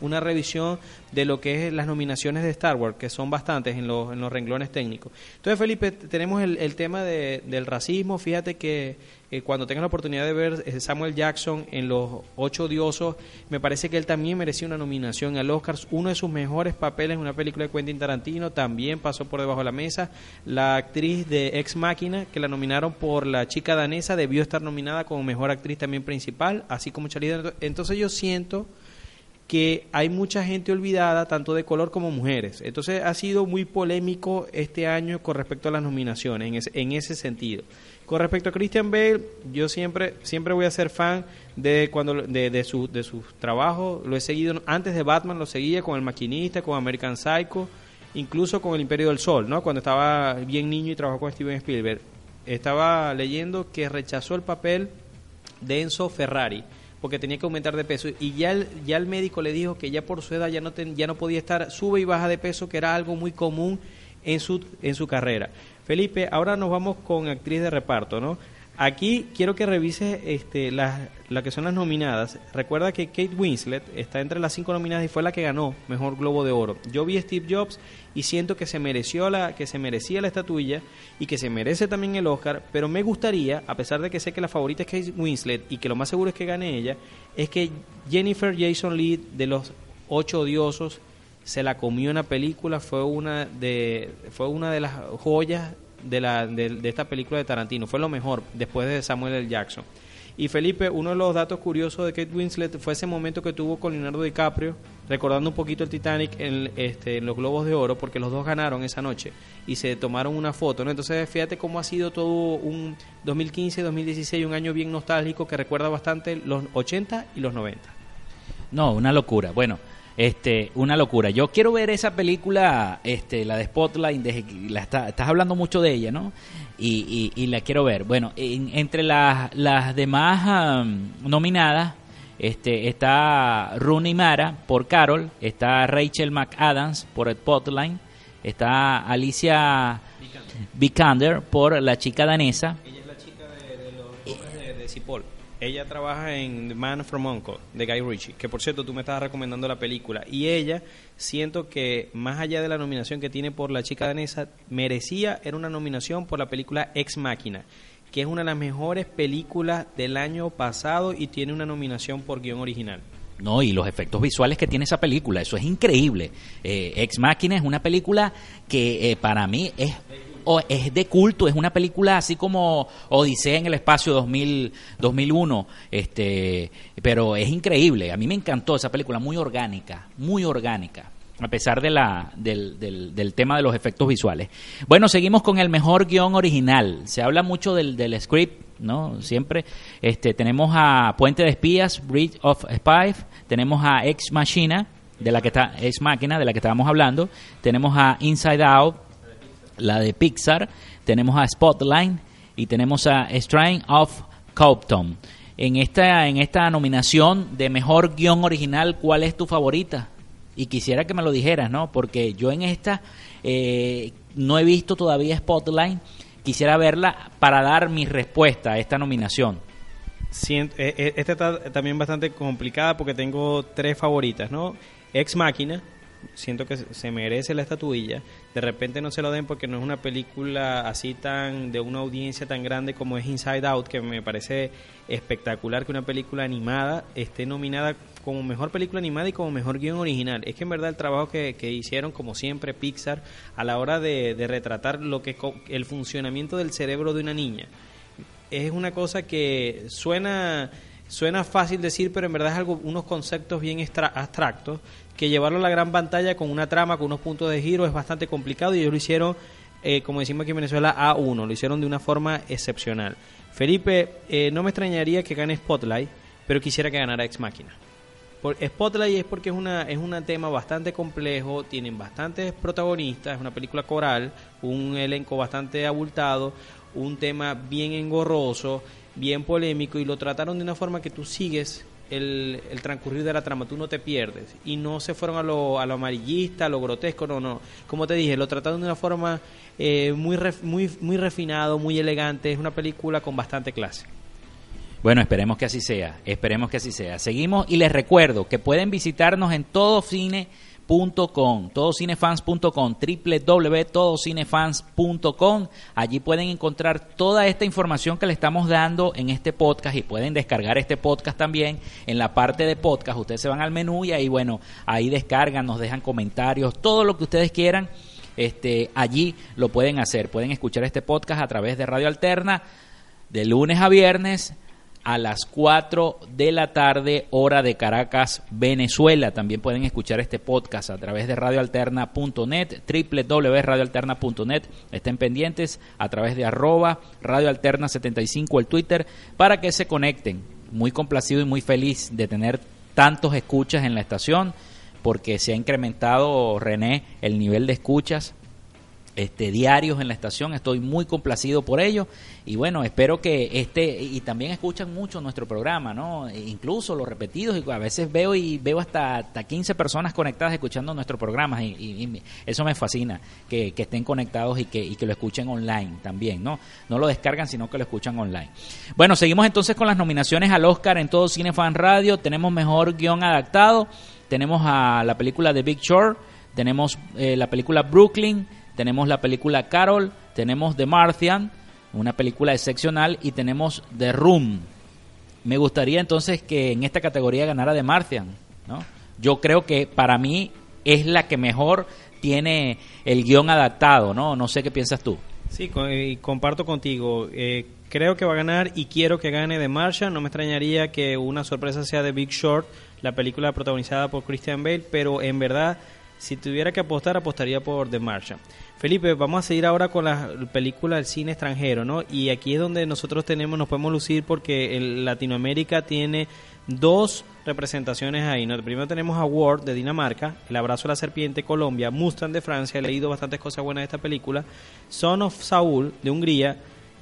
[SPEAKER 3] una revisión de lo que es las nominaciones de Star Wars, que son bastantes en los, en los renglones técnicos. Entonces, Felipe, tenemos el, el tema de, del racismo. Fíjate que eh, cuando tengas la oportunidad de ver eh, Samuel Jackson en Los Ocho Diosos, me parece que él también merecía una nominación al Oscar. Uno de sus mejores papeles en una película de Quentin Tarantino también pasó por debajo de la mesa. La actriz de Ex Máquina, que la nominaron por La chica danesa, debió estar nominada como mejor actriz también principal, así como Charlie. Entonces yo siento que hay mucha gente olvidada, tanto de color como mujeres. Entonces ha sido muy polémico este año con respecto a las nominaciones, en ese, en ese sentido. Con respecto a Christian Bale, yo siempre siempre voy a ser fan de cuando de, de su de sus trabajos. Lo he seguido antes de Batman, lo seguía con El Maquinista, con American Psycho, incluso con El Imperio del Sol, ¿no? Cuando estaba bien niño y trabajó con Steven Spielberg. Estaba leyendo que rechazó el papel de Enzo Ferrari porque tenía que aumentar de peso y ya el, ya el médico le dijo que ya por su edad ya no ya no podía estar sube y baja de peso que era algo muy común en su en su carrera Felipe, ahora nos vamos con actriz de reparto, ¿no? Aquí quiero que revises este, las que son las nominadas. Recuerda que Kate Winslet está entre las cinco nominadas y fue la que ganó Mejor Globo de Oro. Yo vi Steve Jobs y siento que se mereció la que se merecía la estatuilla y que se merece también el Oscar, pero me gustaría, a pesar de que sé que la favorita es Kate Winslet y que lo más seguro es que gane ella, es que Jennifer Jason Leigh de los Ocho Odiosos se la comió en la película, fue una de, fue una de las joyas de, la, de, esta película de Tarantino, fue lo mejor después de Samuel L. Jackson. Y Felipe, uno de los datos curiosos de Kate Winslet fue ese momento que tuvo con Leonardo DiCaprio, recordando un poquito el Titanic en, este, en los Globos de Oro, porque los dos ganaron esa noche y se tomaron una foto. ¿no? Entonces, fíjate cómo ha sido todo un 2015-2016, un año bien nostálgico que recuerda bastante los 80 y los 90.
[SPEAKER 1] No, una locura. Bueno, este, una locura. Yo quiero ver esa película, este, la de Spotlight, la estás hablando mucho de ella, ¿no? Y, y, la quiero ver. Bueno, entre las, las demás nominadas, este, está Rooney Mara por Carol, está Rachel McAdams por Spotlight, está Alicia Vikander por La chica danesa.
[SPEAKER 3] Ella es la chica de, los de, de Cipoll. Ella trabaja en The Man from Uncle de Guy Ritchie, que por cierto tú me estabas recomendando la película. Y ella, siento que más allá de la nominación que tiene por La chica danesa, merecía, era una nominación por la película Ex Máquina, que es una de las mejores películas del año pasado y tiene una nominación por guion original.
[SPEAKER 1] No, y los efectos visuales que tiene esa película, eso es increíble. Eh, Ex Máquina es una película que eh, para mí es o es de culto, es una película así como Odisea en el espacio 2000, 2001, este, pero es increíble, a mí me encantó esa película, muy orgánica, muy orgánica a pesar de la, del, del, del, tema de los efectos visuales. Bueno, seguimos con el mejor guion original. Se habla mucho del, del script, ¿no? Siempre este, tenemos a Puente de Espías, Bridge of Spies, tenemos a Ex Machina, de la que está, Ex Máquina, de la que estábamos hablando, tenemos a Inside Out, la de Pixar, tenemos a Spotlight y tenemos a Strain of Compton. En esta, en esta nominación de mejor guion original, ¿cuál es tu favorita? Y quisiera que me lo dijeras, ¿no? Porque yo en esta eh, no he visto todavía Spotlight. Quisiera verla para dar mi respuesta a esta nominación.
[SPEAKER 3] Eh, eh, esta está también bastante complicada porque tengo tres favoritas, ¿no? Ex Máquina, siento que se merece la estatuilla. De repente no se lo den porque no es una película así tan de una audiencia tan grande como es Inside Out, que me parece espectacular que una película animada esté nominada como mejor película animada y como mejor guion original. Es que en verdad el trabajo que, hicieron, como siempre, Pixar, a la hora de, de retratar lo que el funcionamiento del cerebro de una niña, es una cosa que suena suena fácil decir, pero en verdad es algo, unos conceptos bien abstractos que llevarlo a la gran pantalla con una trama, con unos puntos de giro es bastante complicado y ellos lo hicieron, eh, como decimos aquí en Venezuela, A1, lo hicieron de una forma excepcional. Felipe, eh, no me extrañaría que gane Spotlight, pero quisiera que ganara Ex Máquina. Spotlight es porque es una es un tema bastante complejo, tienen bastantes protagonistas, es una película coral, un elenco bastante abultado, un tema bien engorroso, bien polémico y lo trataron de una forma que tú sigues el, transcurrir de la trama, tú no te pierdes. Y no se fueron a lo, a lo amarillista, a lo grotesco, no, no. Como te dije, lo trataron de una forma eh, muy, muy, muy refinado, muy elegante. Es una película con bastante clase.
[SPEAKER 1] Bueno, esperemos que así sea, esperemos que así sea. Seguimos y les recuerdo que pueden visitarnos en todo cine .com, todocinefans.com, www.todocinefans.com. Allí pueden encontrar toda esta información que le estamos dando en este podcast y pueden descargar este podcast también en la parte de podcast. Ustedes se van al menú y ahí, bueno, ahí descargan, nos dejan comentarios, todo lo que ustedes quieran. Este, allí lo pueden hacer. Pueden escuchar este podcast a través de Radio Alterna de lunes a viernes a las 4 de la tarde, hora de Caracas, Venezuela. También pueden escuchar este podcast a través de radioalterna.net, www.radioalterna.net. Estén pendientes a través de arroba radioalterna75 el Twitter para que se conecten. Muy complacido y muy feliz de tener tantos escuchas en la estación porque se ha incrementado, René, el nivel de escuchas este, diarios en la estación. Estoy muy complacido por ello. Y bueno, espero que este, y también escuchan mucho nuestro programa, ¿no? E incluso los repetidos, y a veces veo y veo hasta, hasta 15 personas conectadas escuchando nuestro programa, y, eso me fascina, que, estén conectados y que, y que lo escuchen online también, ¿no? No lo descargan, sino que lo escuchan online. Bueno, seguimos entonces con las nominaciones al Oscar en todo Cinefan Radio. Tenemos mejor guion adaptado, tenemos a la película de Big Short, tenemos eh, la película Brooklyn, tenemos la película Carol, tenemos The Martian, una película excepcional, y tenemos The Room. Me gustaría entonces que en esta categoría ganara The Martian, ¿no? Yo creo que para mí es la que mejor tiene el guion adaptado, ¿no? No sé qué piensas tú.
[SPEAKER 3] Sí, y comparto contigo. Eh, creo que va a ganar y quiero que gane The Martian. No me extrañaría que una sorpresa sea de Big Short, la película protagonizada por Christian Bale, pero en verdad, si tuviera que apostar, apostaría por The Martian. Felipe, vamos a seguir ahora con la película del cine extranjero, ¿no? Y aquí es donde nosotros tenemos, nos podemos lucir porque el Latinoamérica tiene dos representaciones ahí. ¿no? Primero tenemos a Ward de Dinamarca, El abrazo a la serpiente Colombia, Mustang de Francia, he leído bastantes cosas buenas de esta película, Son of Saul de Hungría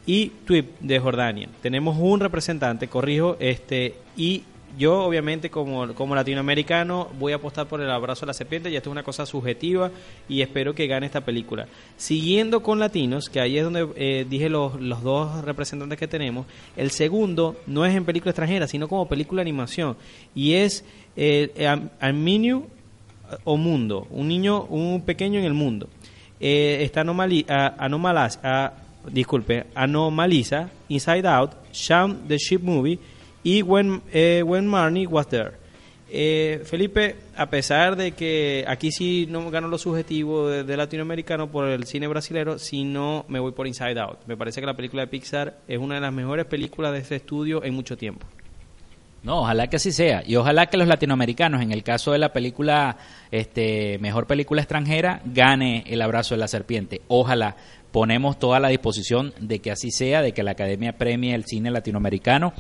[SPEAKER 3] y Twip de Jordania. Tenemos un representante, corrijo, este y yo obviamente como, como latinoamericano voy a apostar por el abrazo a la serpiente y esto es una cosa subjetiva y espero que gane esta película. Siguiendo con latinos, que ahí es donde eh, dije los, los dos representantes que tenemos, el segundo no es en película extranjera, sino como película animación y es eh, Arminio o Mundo, un niño, un pequeño en el mundo. Eh, está anomali, disculpe, Anomaliza, Inside Out, Shaun the Ship Movie y When, eh, when Marnie Was There. Eh, Felipe, a pesar de que aquí sí no gano lo subjetivo de, latinoamericano por el cine brasilero, sino me voy por Inside Out. Me parece que la película de Pixar es una de las mejores películas de este estudio en mucho tiempo.
[SPEAKER 1] No, ojalá que así sea. Y ojalá que los latinoamericanos, en el caso de la película, este, mejor película extranjera, gane el abrazo de la serpiente. Ojalá ponemos toda la disposición de que así sea, de que la Academia premie el cine latinoamericano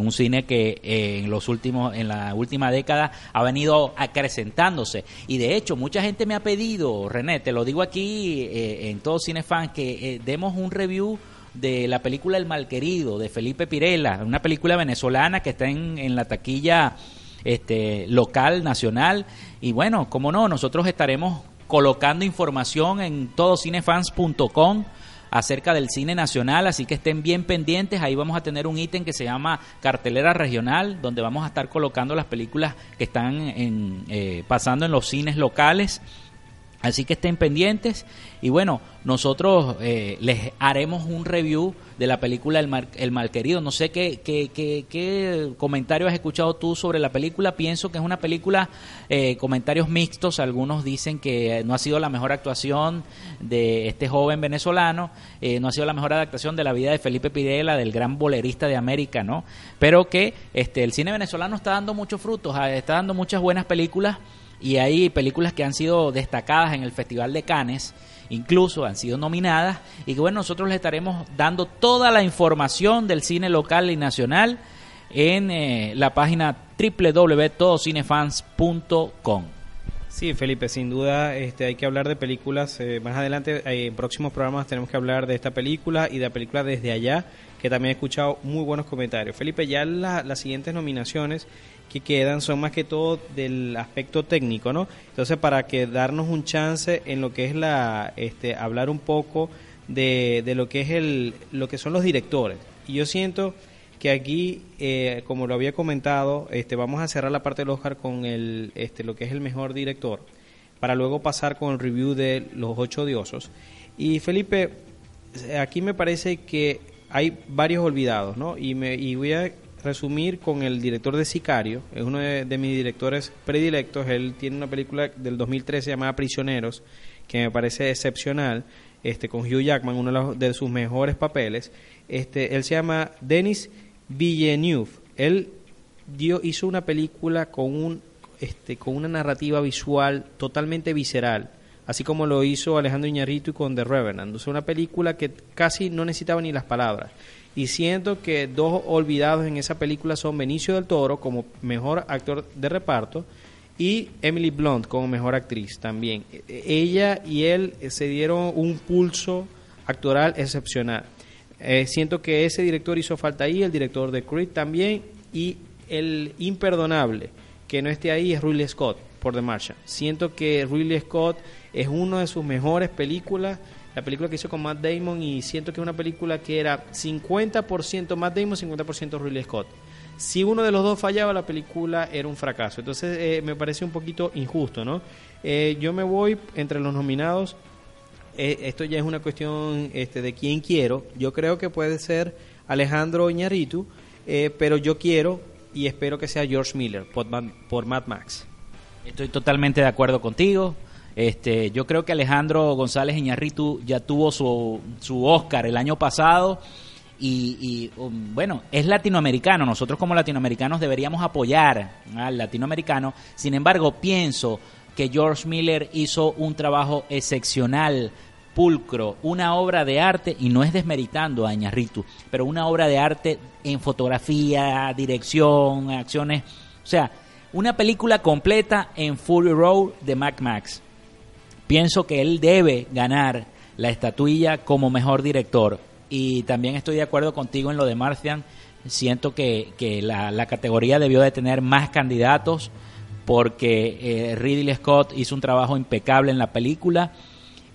[SPEAKER 1] un cine que eh, en los últimos en la última década ha venido acrecentándose. Y de hecho mucha gente me ha pedido René te lo digo aquí eh, en todo Cinefan que eh, demos un review de la película El Malquerido de Felipe Pirela una película venezolana que está en, en la taquilla este local nacional. Y bueno como no nosotros estaremos colocando información en todocinefans.com acerca del cine nacional, así que estén bien pendientes. Ahí vamos a tener un ítem que se llama cartelera regional, donde vamos a estar colocando las películas que están en, eh, pasando en los cines locales. Así que estén pendientes y bueno, nosotros eh, les haremos un review de la película El, Mal, El Malquerido. No sé qué, qué, qué, qué, comentario has escuchado tú sobre la película. Pienso que es una película, eh, comentarios mixtos. Algunos dicen que no ha sido la mejor actuación de este joven venezolano, eh, no ha sido la mejor adaptación de la vida de Felipe Pidela, del gran bolerista de América, ¿no? Pero que este, el cine venezolano está dando muchos frutos, ah, está dando muchas buenas películas y hay películas que han sido destacadas en el Festival de Cannes incluso han sido nominadas y que bueno, nosotros les estaremos dando toda la información del cine local y nacional en eh, la página www.todocinefans.com.
[SPEAKER 3] Sí, Felipe, sin duda este, hay que hablar de películas. Eh, más adelante, eh, en próximos programas, tenemos que hablar de esta película y de la película Desde Allá, que también he escuchado muy buenos comentarios. Felipe, ya las siguientes nominaciones que quedan son más que todo del aspecto técnico, ¿no? Entonces, para que darnos un chance en lo que es la, este, hablar un poco de, de lo que es el, lo que son los directores. Y yo siento que aquí, eh, como lo había comentado, este, vamos a cerrar la parte del Oscar con el, este, lo que es el mejor director, para luego pasar con el review de Los Ocho Diosos. Y Felipe, aquí me parece que hay varios olvidados, ¿no? Y, me, y voy a resumir con el director de Sicario, es uno de, mis directores predilectos, él tiene una película del 2013 llamada Prisioneros, que me parece excepcional, este, con Hugh Jackman, uno de, sus mejores papeles. Este, él se llama Denis Villeneuve. Él dio, hizo una película con, un, este, con una narrativa visual totalmente visceral, así como lo hizo Alejandro Iñárritu con The Revenant. O una película que casi no necesitaba ni las palabras. Y siento que dos olvidados en esa película son Benicio del Toro como mejor actor de reparto y Emily Blunt como mejor actriz también. E, ella y él se dieron un pulso actoral excepcional. Eh, siento que ese director hizo falta ahí, el director de Creed también, y el imperdonable que no esté ahí es Ridley Scott por The Martian. Siento que Ridley Scott es una de sus mejores películas la película que hizo con Matt Damon y siento que es una película que era 50% Matt Damon, 50% Ridley Scott. Si uno de los dos fallaba, la película era un fracaso. Entonces eh, me parece un poquito injusto, ¿no? Eh, yo me voy entre los nominados. Eh, esto ya es una cuestión este, de quién quiero. Yo creo que puede ser Alejandro Iñárritu, pero yo quiero y espero que sea George Miller por, por Mad Max.
[SPEAKER 1] Estoy totalmente de acuerdo contigo. Este, yo creo que Alejandro González Iñarritu ya tuvo su, su Oscar el año pasado y, um, bueno, es latinoamericano. Nosotros como latinoamericanos deberíamos apoyar al latinoamericano. Sin embargo, pienso que George Miller hizo un trabajo excepcional, pulcro, una obra de arte, y no es desmeritando a Iñarritu, pero una obra de arte en fotografía, dirección, acciones, o sea, una película completa en Fury Road de Mac Max. Pienso que él debe ganar la estatuilla como mejor director y también estoy de acuerdo contigo en lo de Martian. Siento que, que la, categoría debió de tener más candidatos porque eh, Ridley Scott hizo un trabajo impecable en la película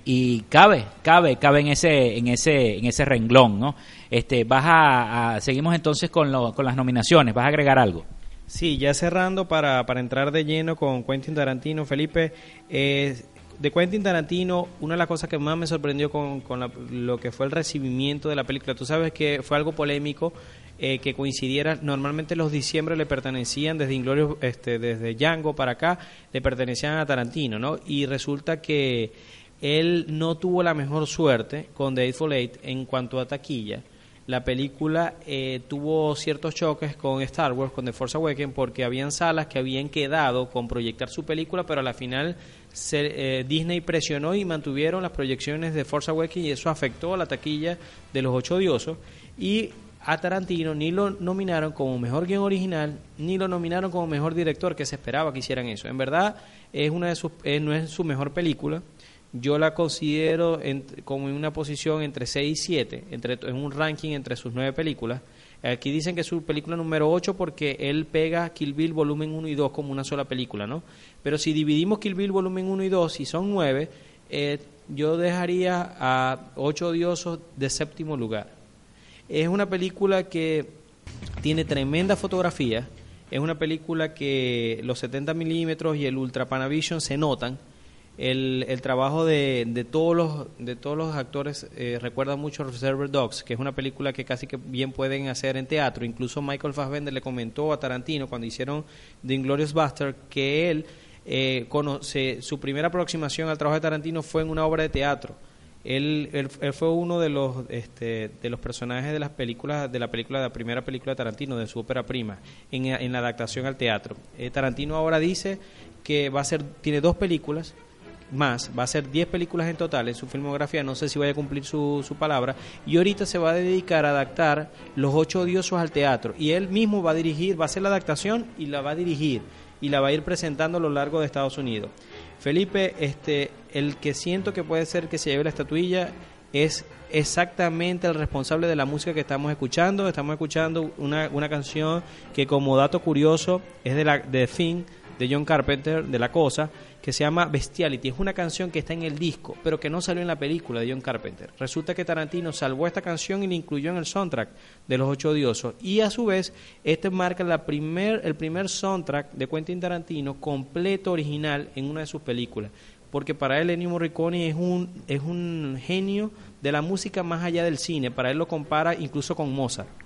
[SPEAKER 1] y cabe, cabe, cabe en ese, en ese, en ese renglón, ¿no? Este, vas a, seguimos entonces con, lo, con las nominaciones, vas a agregar algo.
[SPEAKER 3] Sí, ya cerrando para, para entrar de lleno con Quentin Tarantino, Felipe, eh, de Quentin Tarantino, una de las cosas que más me sorprendió con, con lo que fue el recibimiento de la película, tú sabes que fue algo polémico eh, que coincidiera, normalmente los diciembre le pertenecían desde Inglorious, este, desde Django para acá, le pertenecían a Tarantino, ¿no? Y resulta que él no tuvo la mejor suerte con The Eightful Eight en cuanto a taquilla. La película eh, tuvo ciertos choques con Star Wars, con The Force Awakens, porque habían salas que habían quedado con proyectar su película, pero a la final eh, Disney presionó y mantuvieron las proyecciones de Force Awakens y eso afectó a la taquilla de Los Ocho Odiosos. Y a Tarantino ni lo nominaron como mejor guion original, ni lo nominaron como mejor director, que se esperaba que hicieran eso. En verdad, es una de sus, eh, no es su mejor película. Yo la considero como en una posición entre 6 y 7, entre, en un ranking entre sus nueve películas. Aquí dicen que es su película número 8 porque él pega Kill Bill volumen 1 y 2 como una sola película, ¿no? Pero si dividimos Kill Bill volumen 1 y 2 y son 9, eh, yo dejaría a Ocho Odiosos de séptimo lugar. Es una película que tiene tremenda fotografía, es una película que los 70 milímetros y el Ultra Panavision se notan, el, el trabajo de, de, todos los, de todos los actores eh, recuerda mucho Reservoir Dogs, que es una película que casi que bien pueden hacer en teatro. Incluso Michael Fassbender le comentó a Tarantino cuando hicieron The Inglorious Buster que él, eh, conoce, su primera aproximación al trabajo de Tarantino fue en una obra de teatro. Él, él, fue uno de los este, de los personajes de las películas de la película de la primera película de Tarantino de su ópera prima en, en la adaptación al teatro eh, Tarantino ahora dice que va a ser tiene dos películas más, va a ser 10 películas en total en su filmografía, no sé si vaya a cumplir su, su palabra, y ahorita se va a dedicar a adaptar Los Ocho Odiosos al teatro, y él mismo va a dirigir, va a hacer la adaptación y la va a dirigir, y la va a ir presentando a lo largo de Estados Unidos. Felipe, este, el que siento que puede ser que se lleve la estatuilla es exactamente el responsable de la música que estamos escuchando. Estamos escuchando una, una canción que como dato curioso es de la de Finn de John Carpenter, de La Cosa, que se llama Bestiality. Es una canción que está en el disco, pero que no salió en la película de John Carpenter. Resulta que Tarantino salvó esta canción y la incluyó en el soundtrack de Los Ocho Odiosos. Y a su vez, este marca la primer, el primer soundtrack de Quentin Tarantino completo original en una de sus películas. Porque para él Ennio Morricone es un, es un genio de la música más allá del cine. Para él lo compara incluso con Mozart.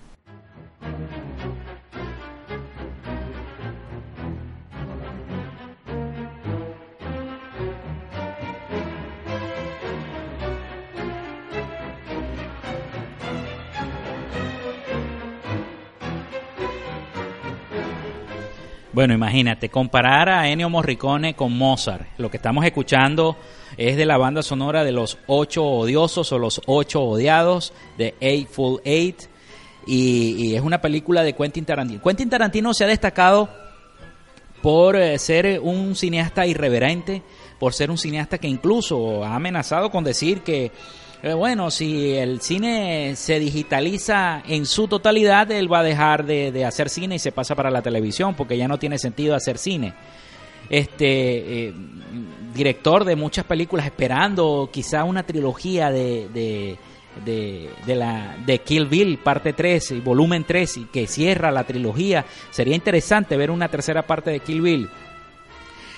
[SPEAKER 1] Bueno, imagínate, comparar a Ennio Morricone con Mozart. Lo que estamos escuchando es de la banda sonora de Los Ocho Odiosos o Los Ocho Odiados de Eightful Eight. Y, es una película de Quentin Tarantino. Quentin Tarantino se ha destacado por eh, ser un cineasta irreverente, por ser un cineasta que incluso ha amenazado con decir que eh, bueno, si el cine se digitaliza en su totalidad, él va a dejar de, hacer cine y se pasa para la televisión, porque ya no tiene sentido hacer cine. Este eh, director de muchas películas, esperando quizá una trilogía de, de, de, la, de Kill Bill, parte 3 y volumen 3, y que cierra la trilogía. Sería interesante ver una tercera parte de Kill Bill.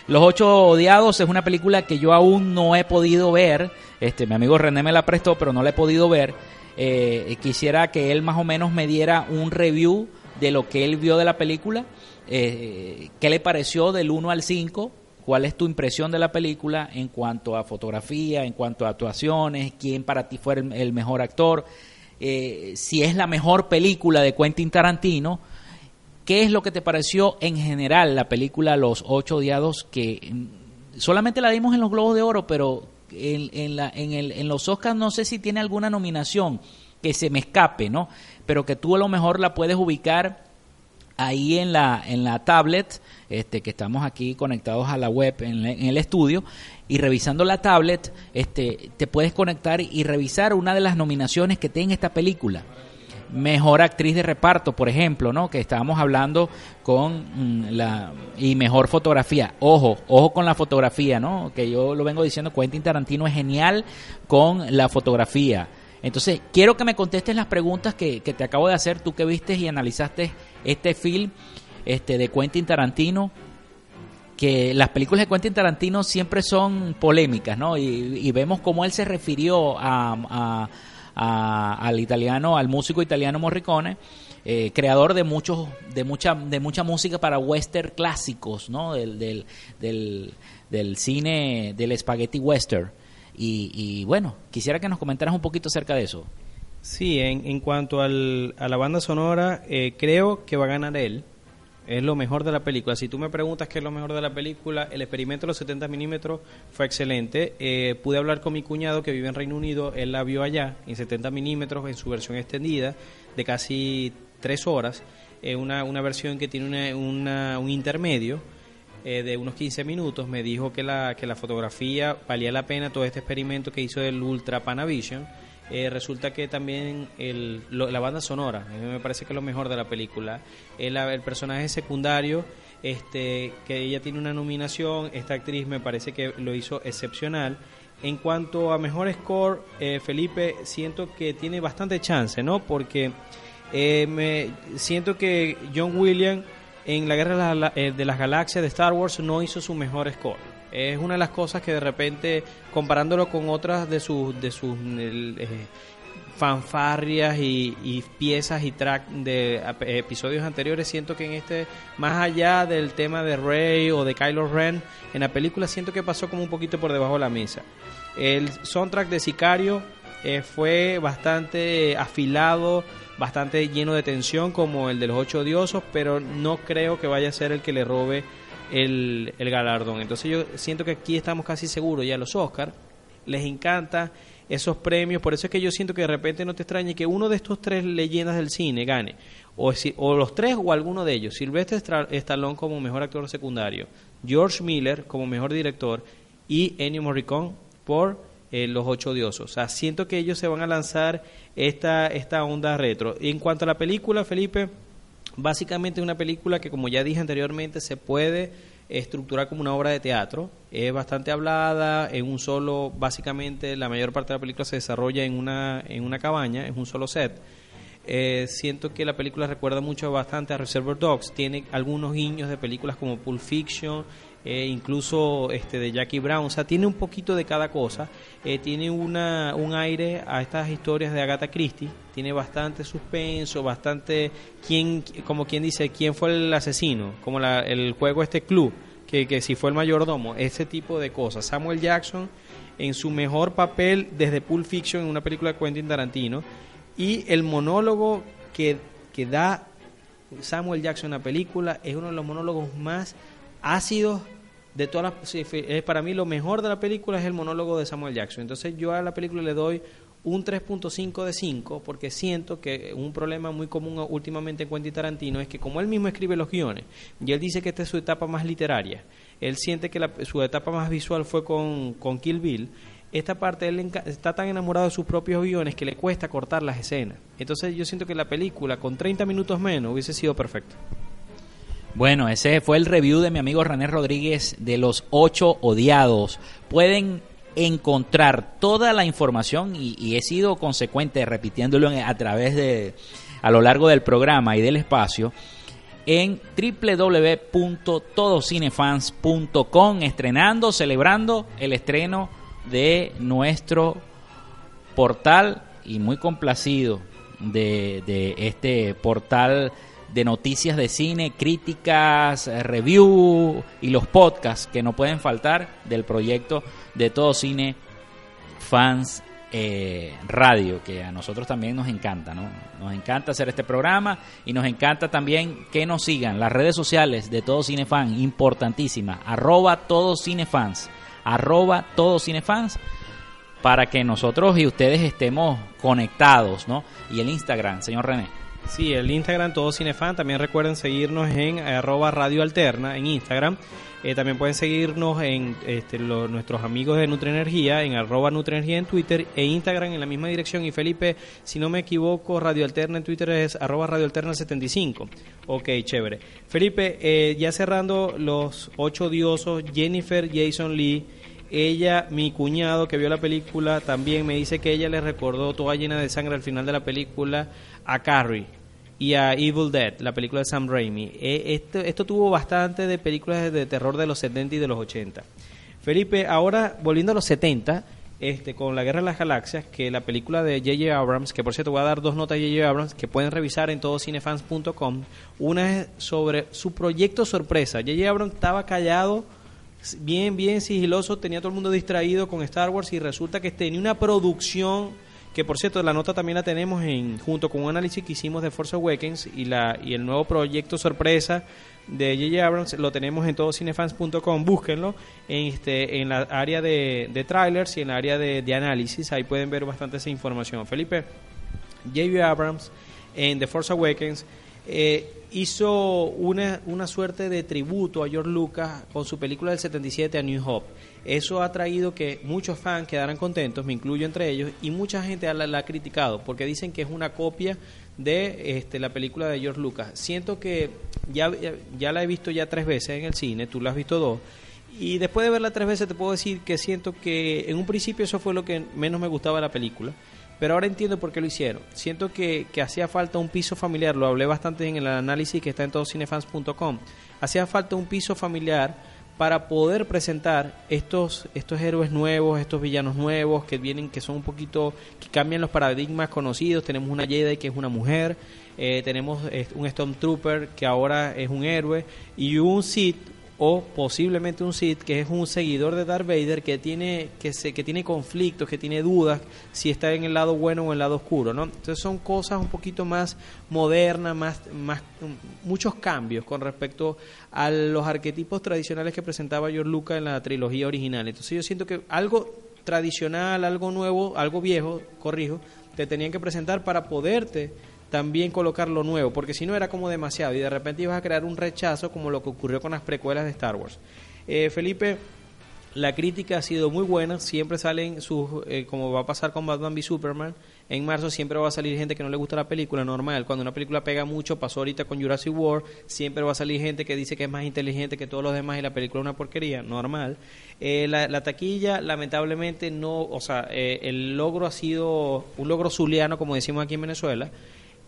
[SPEAKER 1] Los Ocho Odiados es una película que yo aún no he podido ver. Este, mi amigo René me la prestó, pero no la he podido ver. Eh, quisiera que él más o menos me diera un review de lo que él vio de la película. Eh, ¿Qué le pareció del 1 al 5? cuál es tu impresión de la película en cuanto a fotografía, en cuanto a actuaciones, quién para ti fue el, el mejor actor, eh, si es la mejor película de Quentin Tarantino. ¿Qué es lo que te pareció en general la película Los Ocho Odiados? Que mm, solamente la dimos en los Globos de Oro, pero en, en, la, en, el, en los Oscars no sé si tiene alguna nominación que se me escape, ¿no? Pero que tú a lo mejor la puedes ubicar ahí en la, en la tablet, este, que estamos aquí conectados a la web en, en, el estudio, y revisando la tablet, este, te puedes conectar y revisar una de las nominaciones que tiene esta película. Mejor actriz de reparto, por ejemplo, ¿no? Que estábamos hablando con mm, la y mejor fotografía. Ojo, ojo con la fotografía, ¿no? Que yo lo vengo diciendo, Quentin Tarantino es genial con la fotografía. Entonces, quiero que me contestes las preguntas que, que te acabo de hacer, tú que viste y analizaste este film este, de Quentin Tarantino, que las películas de Quentin Tarantino siempre son polémicas, ¿no? Y, vemos cómo él se refirió a, a, a, al italiano, al músico italiano Morricone, eh, creador de muchos, de mucha, de mucha música para western clásicos, ¿no? Del, del, cine del spaghetti western. Y, y, bueno, quisiera que nos comentaras un poquito acerca de eso.
[SPEAKER 3] Sí, en, en cuanto al, a la banda sonora, eh, creo que va a ganar él. Es lo mejor de la película. Si tú me preguntas qué es lo mejor de la película, el experimento de los 70 milímetros fue excelente. Eh, pude hablar con mi cuñado que vive en Reino Unido. Él la vio allá en 70 milímetros en su versión extendida de casi tres horas. Eh, una, una versión que tiene una, un intermedio eh, de unos 15 minutos, me dijo que la, que la fotografía valía la pena todo este experimento que hizo el Ultra Panavision. Eh, resulta que también el, lo, la banda sonora, a me parece que es lo mejor de la película. El, personaje secundario, este, que ella tiene una nominación, esta actriz me parece que lo hizo excepcional. En cuanto a mejor score, eh, Felipe, siento que tiene bastante chance, ¿no? Porque eh, me siento que John Williams en la Guerra de las Galaxias de Star Wars no hizo su mejor score. Es una de las cosas que de repente, comparándolo con otras de sus, de sus eh, fanfarrias y, y, piezas y track de episodios anteriores, siento que en este, más allá del tema de Rey o de Kylo Ren, en la película siento que pasó como un poquito por debajo de la mesa. El soundtrack de Sicario eh, fue bastante afilado, bastante lleno de tensión como el de los ocho odiosos, pero no creo que vaya a ser el que le robe el, el galardón. Entonces yo siento que aquí estamos casi seguros, ya los Oscars les encanta esos premios, por eso es que yo siento que de repente no te extrañe que uno de estos tres leyendas del cine gane, o, si, o los tres o alguno de ellos, Silvestre Stallone como mejor actor secundario, George Miller como mejor director y Ennio Morricone por eh, Los Ocho Diosos. O sea, siento que ellos se van a lanzar esta, esta onda retro. En cuanto a la película, Felipe, básicamente es una película que, como ya dije anteriormente, se puede estructurar como una obra de teatro. Es bastante hablada, en un solo, básicamente la mayor parte de la película se desarrolla en una, en una cabaña, es un solo set. Eh, siento que la película recuerda mucho bastante a Reservoir Dogs. Tiene algunos guiños de películas como Pulp Fiction, eh, incluso este de Jackie Brown. O sea, tiene un poquito de cada cosa. Eh, tiene una, un aire a estas historias de Agatha Christie. Tiene bastante suspenso, bastante. Quién, como quien dice, quién fue el asesino. Como la, el juego este club, que, que si fue el mayordomo. Ese tipo de cosas. Samuel Jackson en su mejor papel desde Pulp Fiction en una película de Quentin Tarantino y el monólogo que, que da Samuel Jackson en la película es uno de los monólogos más ácidos de todas las... Para mí lo mejor de la película es el monólogo de Samuel Jackson. Entonces yo a la película le doy un 3.5 de 5 porque siento que un problema muy común últimamente en Quentin Tarantino es que como él mismo escribe los guiones y él dice que esta es su etapa más literaria, él siente que la, su etapa más visual fue con, con Kill Bill, esta parte él está tan enamorado de sus propios guiones que le cuesta cortar las escenas. Entonces yo siento que la película con 30 minutos menos hubiese sido perfecta.
[SPEAKER 1] Bueno, ese fue el review de mi amigo René Rodríguez de los ocho odiados. Pueden encontrar toda la información y, he sido consecuente repitiéndolo a través de a lo largo del programa y del espacio en www.todocinefans.com estrenando, celebrando el estreno de nuestro portal y muy complacido de, de este portal de noticias de cine, críticas, eh, review y los podcasts que no pueden faltar del proyecto de Todo Cine Fans eh, Radio, que a nosotros también nos encanta, ¿no? Nos encanta hacer este programa y nos encanta también que nos sigan las redes sociales de Todo Cinefans, importantísimas, arroba Todo Cinefans, arroba Todo Cinefans, para que nosotros y ustedes estemos conectados, ¿no? Y el Instagram, señor René.
[SPEAKER 3] Sí, el Instagram Todo Cinefan. También recuerden seguirnos en arroba Radio Alterna en Instagram. Eh, también pueden seguirnos en este, nuestros amigos de Nutrienergía en arroba Nutrienergía en Twitter e Instagram en la misma dirección. Y Felipe, si no me equivoco, Radio Alterna en Twitter es arroba Radio Alterna 75. Ok, chévere. Felipe, eh, ya cerrando los ocho odiosos, Jennifer Jason Lee ella, mi cuñado que vio la película, también me dice que ella le recordó toda llena de sangre al final de la película a Carrie y a Evil Dead, la película de Sam Raimi. Eh, esto, esto tuvo bastante de películas de terror de los 70 y de los 80. Felipe, ahora volviendo a los 70, este, con La Guerra de las Galaxias, que la película de J.J. Abrams, que por cierto voy a dar dos notas de J.J. Abrams que pueden revisar en todocinefans.com. Una es sobre su proyecto sorpresa. J.J. Abrams estaba callado, bien, bien sigiloso, tenía todo el mundo distraído con Star Wars y resulta que tenía una producción que por cierto la nota también la tenemos en junto con un análisis que hicimos de Force Awakens y la y el nuevo proyecto sorpresa de J.J. Abrams lo tenemos en todocinefans.com, búsquenlo en este en la área de, de trailers y en la área de, análisis, ahí pueden ver bastante esa información. Felipe, J.J. Abrams en The Force Awakens eh, hizo una, una suerte de tributo a George Lucas con su película del 77 a New Hope. Eso ha traído que muchos fans quedaran contentos, me incluyo entre ellos, y mucha gente la, ha criticado porque dicen que es una copia de este, la película de George Lucas. Siento que ya, ya la he visto ya tres veces en el cine, tú la has visto dos, y después de verla tres veces te puedo decir que siento que en un principio eso fue lo que menos me gustaba de la película pero ahora entiendo por qué lo hicieron. Siento que, que hacía falta un piso familiar, lo hablé bastante en el análisis que está en todocinefans.com. Hacía falta un piso familiar para poder presentar estos estos héroes nuevos, estos villanos nuevos que vienen, que son un poquito, que cambian los paradigmas conocidos. Tenemos una Jedi que es una mujer, eh, tenemos eh, un Stormtrooper que ahora es un héroe y un Sith o posiblemente un Sith que es un seguidor de Darth Vader que tiene que se, que tiene conflictos, que tiene dudas si está en el lado bueno o en el lado oscuro, ¿no? Entonces son cosas un poquito más modernas, más más muchos cambios con respecto a los arquetipos tradicionales que presentaba George Lucas en la trilogía original. Entonces yo siento que algo tradicional, algo nuevo, algo viejo, corrijo, te tenían que presentar para poderte también colocar lo nuevo, porque si no era como demasiado y de repente ibas a crear un rechazo como lo que ocurrió con las precuelas de Star Wars. Eh, Felipe, la crítica ha sido muy buena, siempre salen sus, eh, como va a pasar con Batman v Superman, en marzo siempre va a salir gente que no le gusta la película, normal, cuando una película pega mucho, pasó ahorita con Jurassic World, siempre va a salir gente que dice que es más inteligente que todos los demás y la película es una porquería, normal. Eh, la, la, taquilla, lamentablemente, no, o sea, el logro ha sido un logro zuliano, como decimos aquí en Venezuela,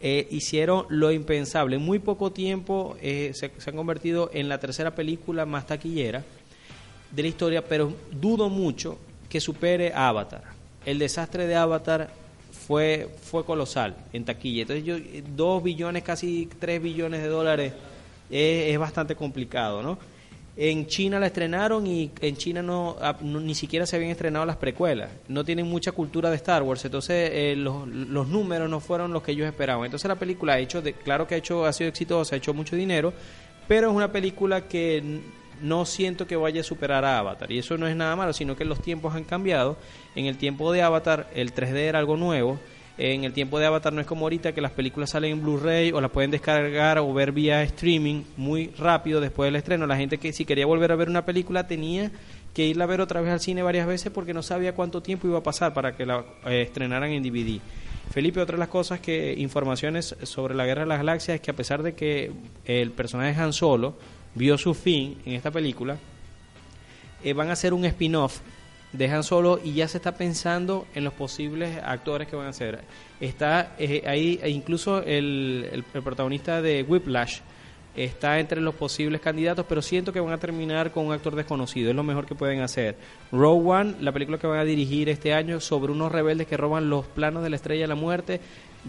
[SPEAKER 3] eh, hicieron lo impensable. En muy poco tiempo eh, se, han convertido en la tercera película más taquillera de la historia, pero dudo mucho que supere a Avatar. El desastre de Avatar fue, fue colosal en taquilla. Entonces, yo, dos billones, casi tres billones de dólares es, es bastante complicado, ¿no? En China la estrenaron y en China no, ni siquiera se habían estrenado las precuelas. No tienen mucha cultura de Star Wars, entonces eh, los, los, números no fueron los que ellos esperaban. Entonces la película ha hecho, de, claro que ha hecho ha sido exitosa, ha hecho mucho dinero, pero es una película que no siento que vaya a superar a Avatar. Y eso no es nada malo, sino que los tiempos han cambiado. En el tiempo de Avatar el 3D era algo nuevo en el tiempo de Avatar no es como ahorita que las películas salen en Blu-ray o las pueden descargar o ver vía streaming muy rápido después del estreno. La gente que si quería volver a ver una película tenía que irla a ver otra vez al cine varias veces porque no sabía cuánto tiempo iba a pasar para que la eh, estrenaran en DVD. Felipe, otra de las cosas que informaciones sobre la Guerra de las Galaxias es que a pesar de que el personaje Han Solo vio su fin en esta película, eh, van a hacer un spin-off dejan solo y ya se está pensando en los posibles actores que van a ser. Está eh, ahí e incluso el, el, protagonista de Whiplash está entre los posibles candidatos, pero siento que van a terminar con un actor desconocido, es lo mejor que pueden hacer. Rogue One, la película que van a dirigir este año sobre unos rebeldes que roban los planos de la Estrella de la Muerte,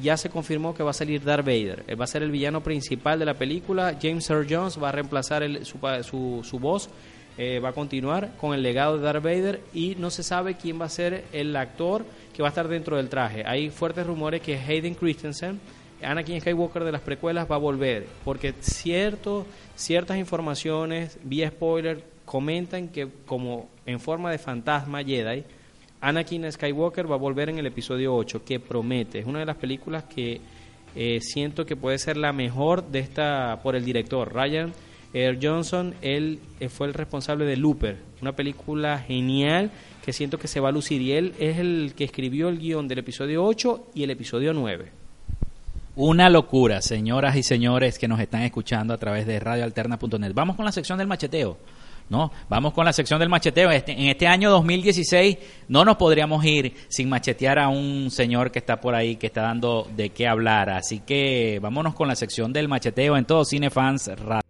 [SPEAKER 3] ya se confirmó que va a salir Darth Vader. Él va a ser el villano principal de la película. James Earl Jones va a reemplazar el- su, su, su voz. Eh, va a continuar con el legado de Darth Vader y no se sabe quién va a ser el actor que va a estar dentro del traje. Hay fuertes rumores que Hayden Christensen, Anakin Skywalker de las precuelas, va a volver porque cierto, ciertas informaciones vía spoiler comentan que como en forma de fantasma Jedi, Anakin Skywalker va a volver en el episodio 8, que promete. Es una de las películas que eh, siento que puede ser la mejor de esta por el director Ryan R. Johnson. Él eh, fue el responsable de Looper, una película genial que siento que se va a lucir. Y él es el que escribió el guion del episodio 8 y el episodio 9.
[SPEAKER 1] Una locura, señoras y señores que nos están escuchando a través de radioalterna.net. Vamos con la sección del macheteo. ¿no? Vamos con la sección del macheteo. Este- en este año 2016 no nos podríamos ir sin machetear a un señor que está por ahí, que está dando de qué hablar. Así que vámonos con la sección del macheteo en todo Cinefans Radio.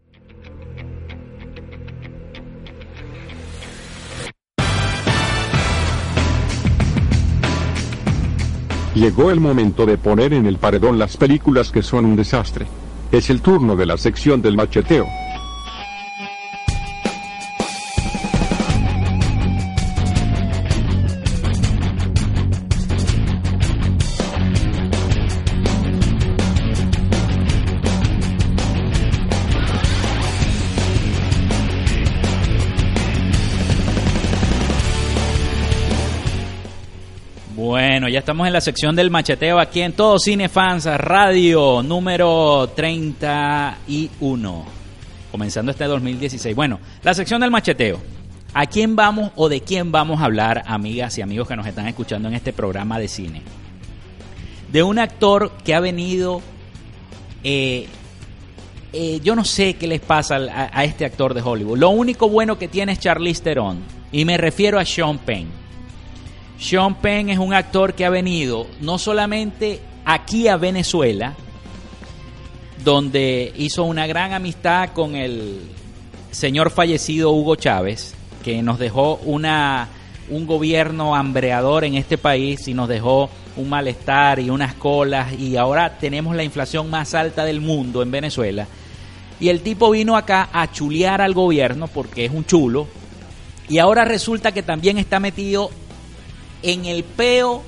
[SPEAKER 2] Llegó el momento de poner en el paredón las películas que son un desastre. Es el turno de la sección del macheteo.
[SPEAKER 1] Bueno, ya estamos en la sección del macheteo aquí en todo Cinefans Radio número 31. Comenzando este 2016. Bueno, la sección del macheteo. ¿A quién vamos o de quién vamos a hablar, amigas y amigos que nos están escuchando en este programa de cine? De un actor que ha venido... eh, eh, yo no sé qué les pasa a, a este actor de Hollywood. Lo único bueno que tiene es Charlize Theron. Y me refiero a Sean Penn. Sean Penn es un actor que ha venido no solamente aquí a Venezuela, donde hizo una gran amistad con el señor fallecido Hugo Chávez, que nos dejó una, un gobierno hambreador en este país y nos dejó un malestar y unas colas y ahora tenemos la inflación más alta del mundo en Venezuela. Y el tipo vino acá a chulear al gobierno porque es un chulo. Y ahora resulta que también está metido en el peo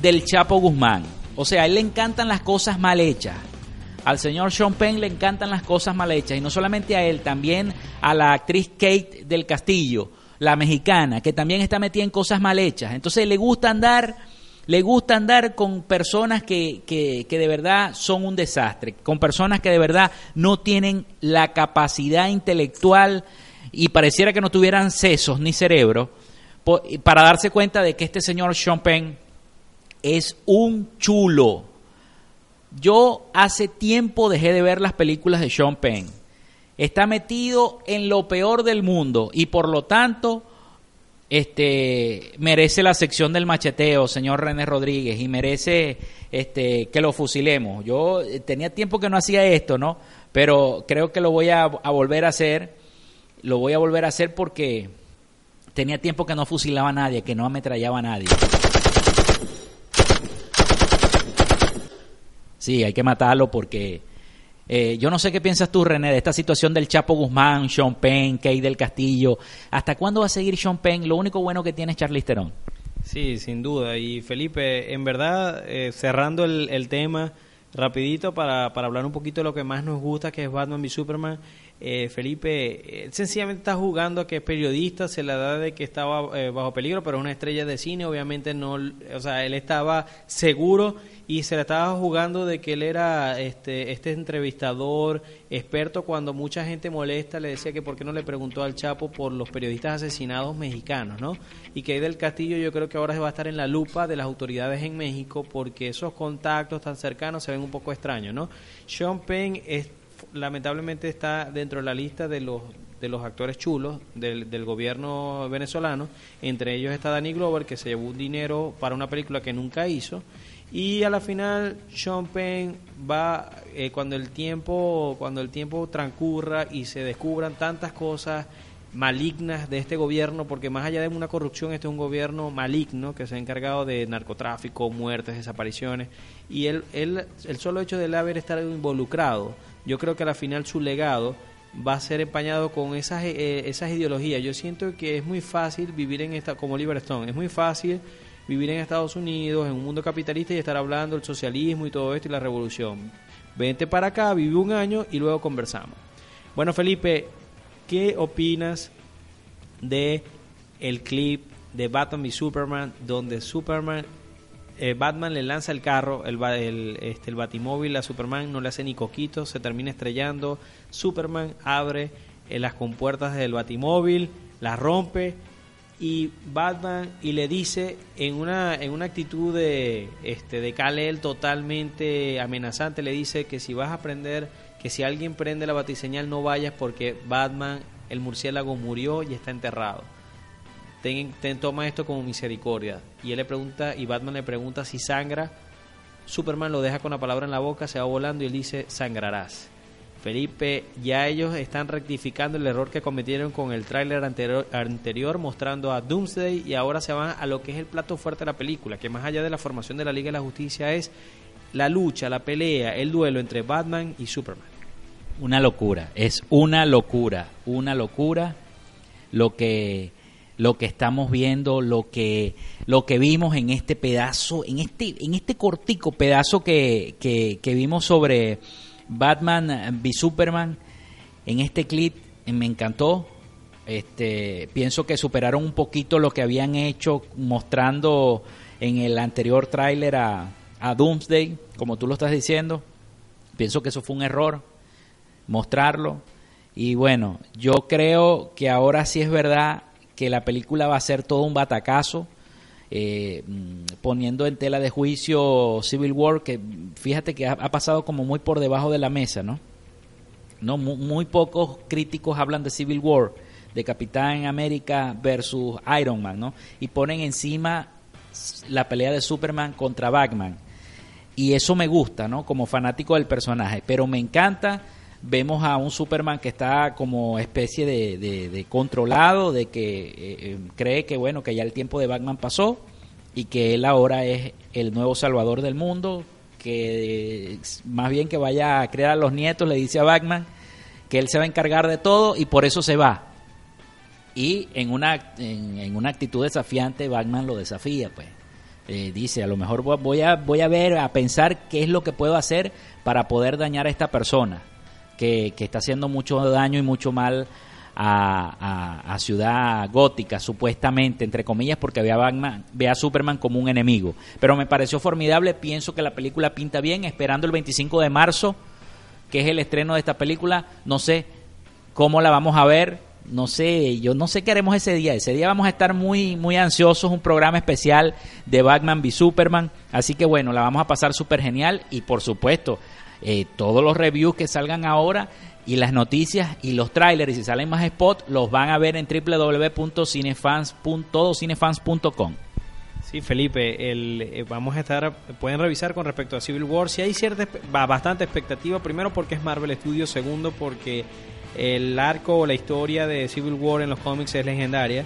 [SPEAKER 1] del Chapo Guzmán. O sea, a él le encantan las cosas mal hechas. Al señor Sean Penn le encantan las cosas mal hechas. Y no solamente a él, también a la actriz Kate del Castillo, la mexicana, que también está metida en cosas mal hechas. Entonces le gusta andar, le gusta andar con personas que, que, que de verdad son un desastre, con personas que de verdad no tienen la capacidad intelectual y pareciera que no tuvieran sesos ni cerebro para darse cuenta de que este señor Sean Penn es un chulo. Yo hace tiempo dejé de ver las películas de Sean Penn. Está metido en lo peor del mundo y por lo tanto este merece la sección del macheteo, señor René Rodríguez, y merece este que lo fusilemos. Yo eh, tenía tiempo que no hacía esto, ¿no? Pero creo que lo voy a, a volver a hacer. Lo voy a volver a hacer porque tenía tiempo que no fusilaba a nadie, que no ametrallaba a nadie. Sí, hay que matarlo porque eh, yo no sé qué piensas tú, René, de esta situación del Chapo Guzmán, Sean Penn, Kay del Castillo. ¿Hasta cuándo va a seguir Sean Penn? Lo único bueno que tiene es Charlize Theron.
[SPEAKER 3] Sí, sin duda. Y Felipe, en verdad, eh, cerrando el, el tema rapidito para, para hablar un poquito de lo que más nos gusta, que es Batman v Superman. Eh, Felipe, él sencillamente está jugando a que es periodista, se la da de que estaba eh, bajo peligro, pero es una estrella de cine, obviamente no, o sea, él estaba seguro y se la estaba jugando de que él era este, este entrevistador experto cuando mucha gente molesta le decía que por qué no le preguntó al Chapo por los periodistas asesinados mexicanos, ¿no? Y que del Castillo yo creo que ahora va a estar en la lupa de las autoridades en México porque esos contactos tan cercanos se ven un poco extraños, ¿no? Sean Penn es, lamentablemente está dentro de la lista de los de los actores chulos del, del gobierno venezolano, entre ellos está Danny Glover que se llevó un dinero para una película que nunca hizo. Y a la final Sean Penn va eh, cuando el tiempo cuando el tiempo transcurra y se descubran tantas cosas malignas de este gobierno, porque más allá de una corrupción, este es un gobierno maligno que se ha encargado de narcotráfico, muertes, desapariciones, y él, él, el solo hecho de él haber estado involucrado, yo creo que al final su legado va a ser empañado con esas, eh, esas ideologías. Yo siento que es muy fácil vivir en esta, como Oliver Stone, es muy fácil vivir en Estados Unidos, en un mundo capitalista y estar hablando del socialismo y todo esto y la revolución. Vente para acá, vive un año y luego conversamos. Bueno, Felipe, ¿qué opinas de el clip de Batman y Superman donde Superman eh, Batman le lanza el carro, el, el, este, el batimóvil a Superman, no le hace ni coquito, se termina estrellando. Superman abre eh, las compuertas del batimóvil, las rompe y Batman y le dice en una en una actitud de este de Kal-El totalmente amenazante le dice que si vas a prender que si alguien prende la batiseñal no vayas porque Batman el murciélago murió y está enterrado ten, toma esto como misericordia. Y él le pregunta, y Batman le pregunta si sangra. Superman lo deja con la palabra en la boca, se va volando y él dice, sangrarás. Felipe, ya ellos están rectificando el error que cometieron con el tráiler anterior, anterior, mostrando a Doomsday y ahora se van a lo que es el plato fuerte de la película, que más allá de la formación de la Liga de la Justicia es la lucha, la pelea, el duelo entre Batman y Superman.
[SPEAKER 1] Una locura, es una locura, una locura lo que lo que estamos viendo, lo que, lo que vimos en este pedazo, en este, en este cortico pedazo que, que, vimos sobre Batman v Superman, en este clip eh, me encantó. Este, pienso que superaron un poquito lo que habían hecho mostrando en el anterior tráiler a, a Doomsday, como tú lo estás diciendo. Pienso que eso fue un error, mostrarlo. Y bueno, yo creo que ahora sí es verdad que la película va a ser todo un batacazo, eh, mm, poniendo en tela de juicio Civil War, que fíjate que ha, pasado como muy por debajo de la mesa, ¿no? no muy, pocos críticos hablan de Civil War, de Capitán América versus Iron Man, ¿no? Y ponen encima la pelea de Superman contra Batman. Y eso me gusta, ¿no? Como fanático del personaje. Pero me encanta vemos a un Superman que está como especie de, controlado, de que eh, eh, cree que bueno, que ya el tiempo de Batman pasó y que él ahora es el nuevo salvador del mundo, que más bien que vaya a crear a los nietos, le dice a Batman que él se va a encargar de todo y por eso se va. Y en una, en, una actitud desafiante, Batman lo desafía, pues. Eh, dice, a lo mejor voy a, voy a ver, a pensar qué es lo que puedo hacer para poder dañar a esta persona que, está haciendo mucho daño y mucho mal a, Ciudad Gótica, supuestamente, entre comillas, porque ve a, Batman, ve a Superman como un enemigo. Pero me pareció formidable, pienso que la película pinta bien, esperando el 25 de marzo, que es el estreno de esta película, no sé cómo la vamos a ver, no sé, yo no sé qué haremos ese día. Ese día vamos a estar muy, muy ansiosos, un programa especial de Batman v Superman. Así que bueno, la vamos a pasar súper genial y por supuesto, eh, todos los reviews que salgan ahora y las noticias y los trailers y si salen más spots los van a ver en www.cinefans.com.
[SPEAKER 3] Sí, Felipe, el, eh, vamos a estar, pueden revisar con respecto a Civil War si hay cierta, bastante expectativa, primero porque es Marvel Studios, segundo porque el arco o la historia de Civil War en los cómics es legendaria,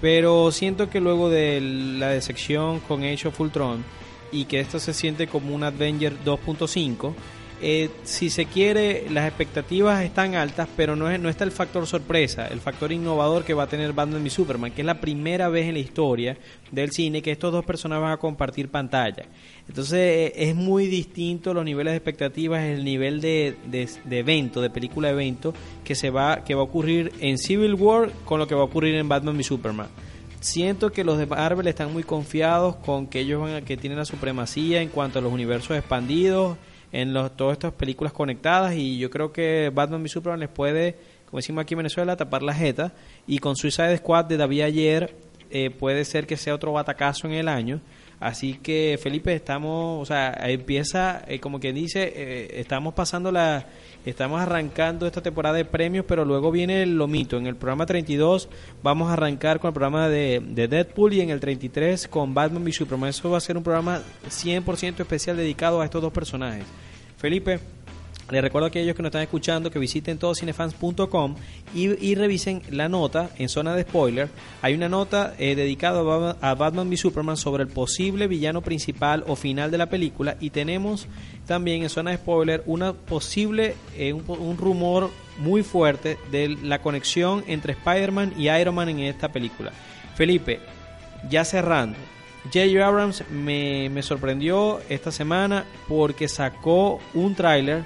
[SPEAKER 3] pero siento que luego de la decepción con Age of Ultron y que esto se siente como un Avenger 2.5, eh, si se quiere, las expectativas están altas, pero no, es, no está el factor sorpresa, el factor innovador que va a tener Batman y Superman, que es la primera vez en la historia del cine que estos dos personajes van a compartir pantalla. Entonces eh, es muy distinto los niveles de expectativas, el nivel de, de, evento, de película de evento que se va que va a ocurrir en Civil War con lo que va a ocurrir en Batman y Superman. Siento que los de Marvel están muy confiados con que ellos van a, que tienen la supremacía en cuanto a los universos expandidos en los, todas estas películas conectadas y yo creo que Batman v Superman les puede, como decimos aquí en Venezuela, tapar la jeta y con Suicide Squad de David ayer eh, puede ser que sea otro batacazo en el año. Así que Felipe, estamos, o sea, empieza, eh, como que dice, eh, estamos pasando la, estamos arrancando esta temporada de premios, pero luego viene el lomito. En el programa 32 vamos a arrancar con el programa de, de Deadpool y en el 33 con Batman v Superman. Eso va a ser un programa 100% especial dedicado a estos dos personajes. Felipe, Les recuerdo a aquellos que nos están escuchando que visiten todoscinefans.com y, y revisen la nota en zona de spoiler. Hay una nota eh, dedicada a Batman, a Batman v Superman sobre el posible villano principal o final de la película y tenemos también en zona de spoiler una posible, eh, un, un rumor muy fuerte de la conexión entre Spider-Man y Iron Man en esta película. Felipe, ya cerrando, J.J. Abrams me, me sorprendió esta semana porque sacó un tráiler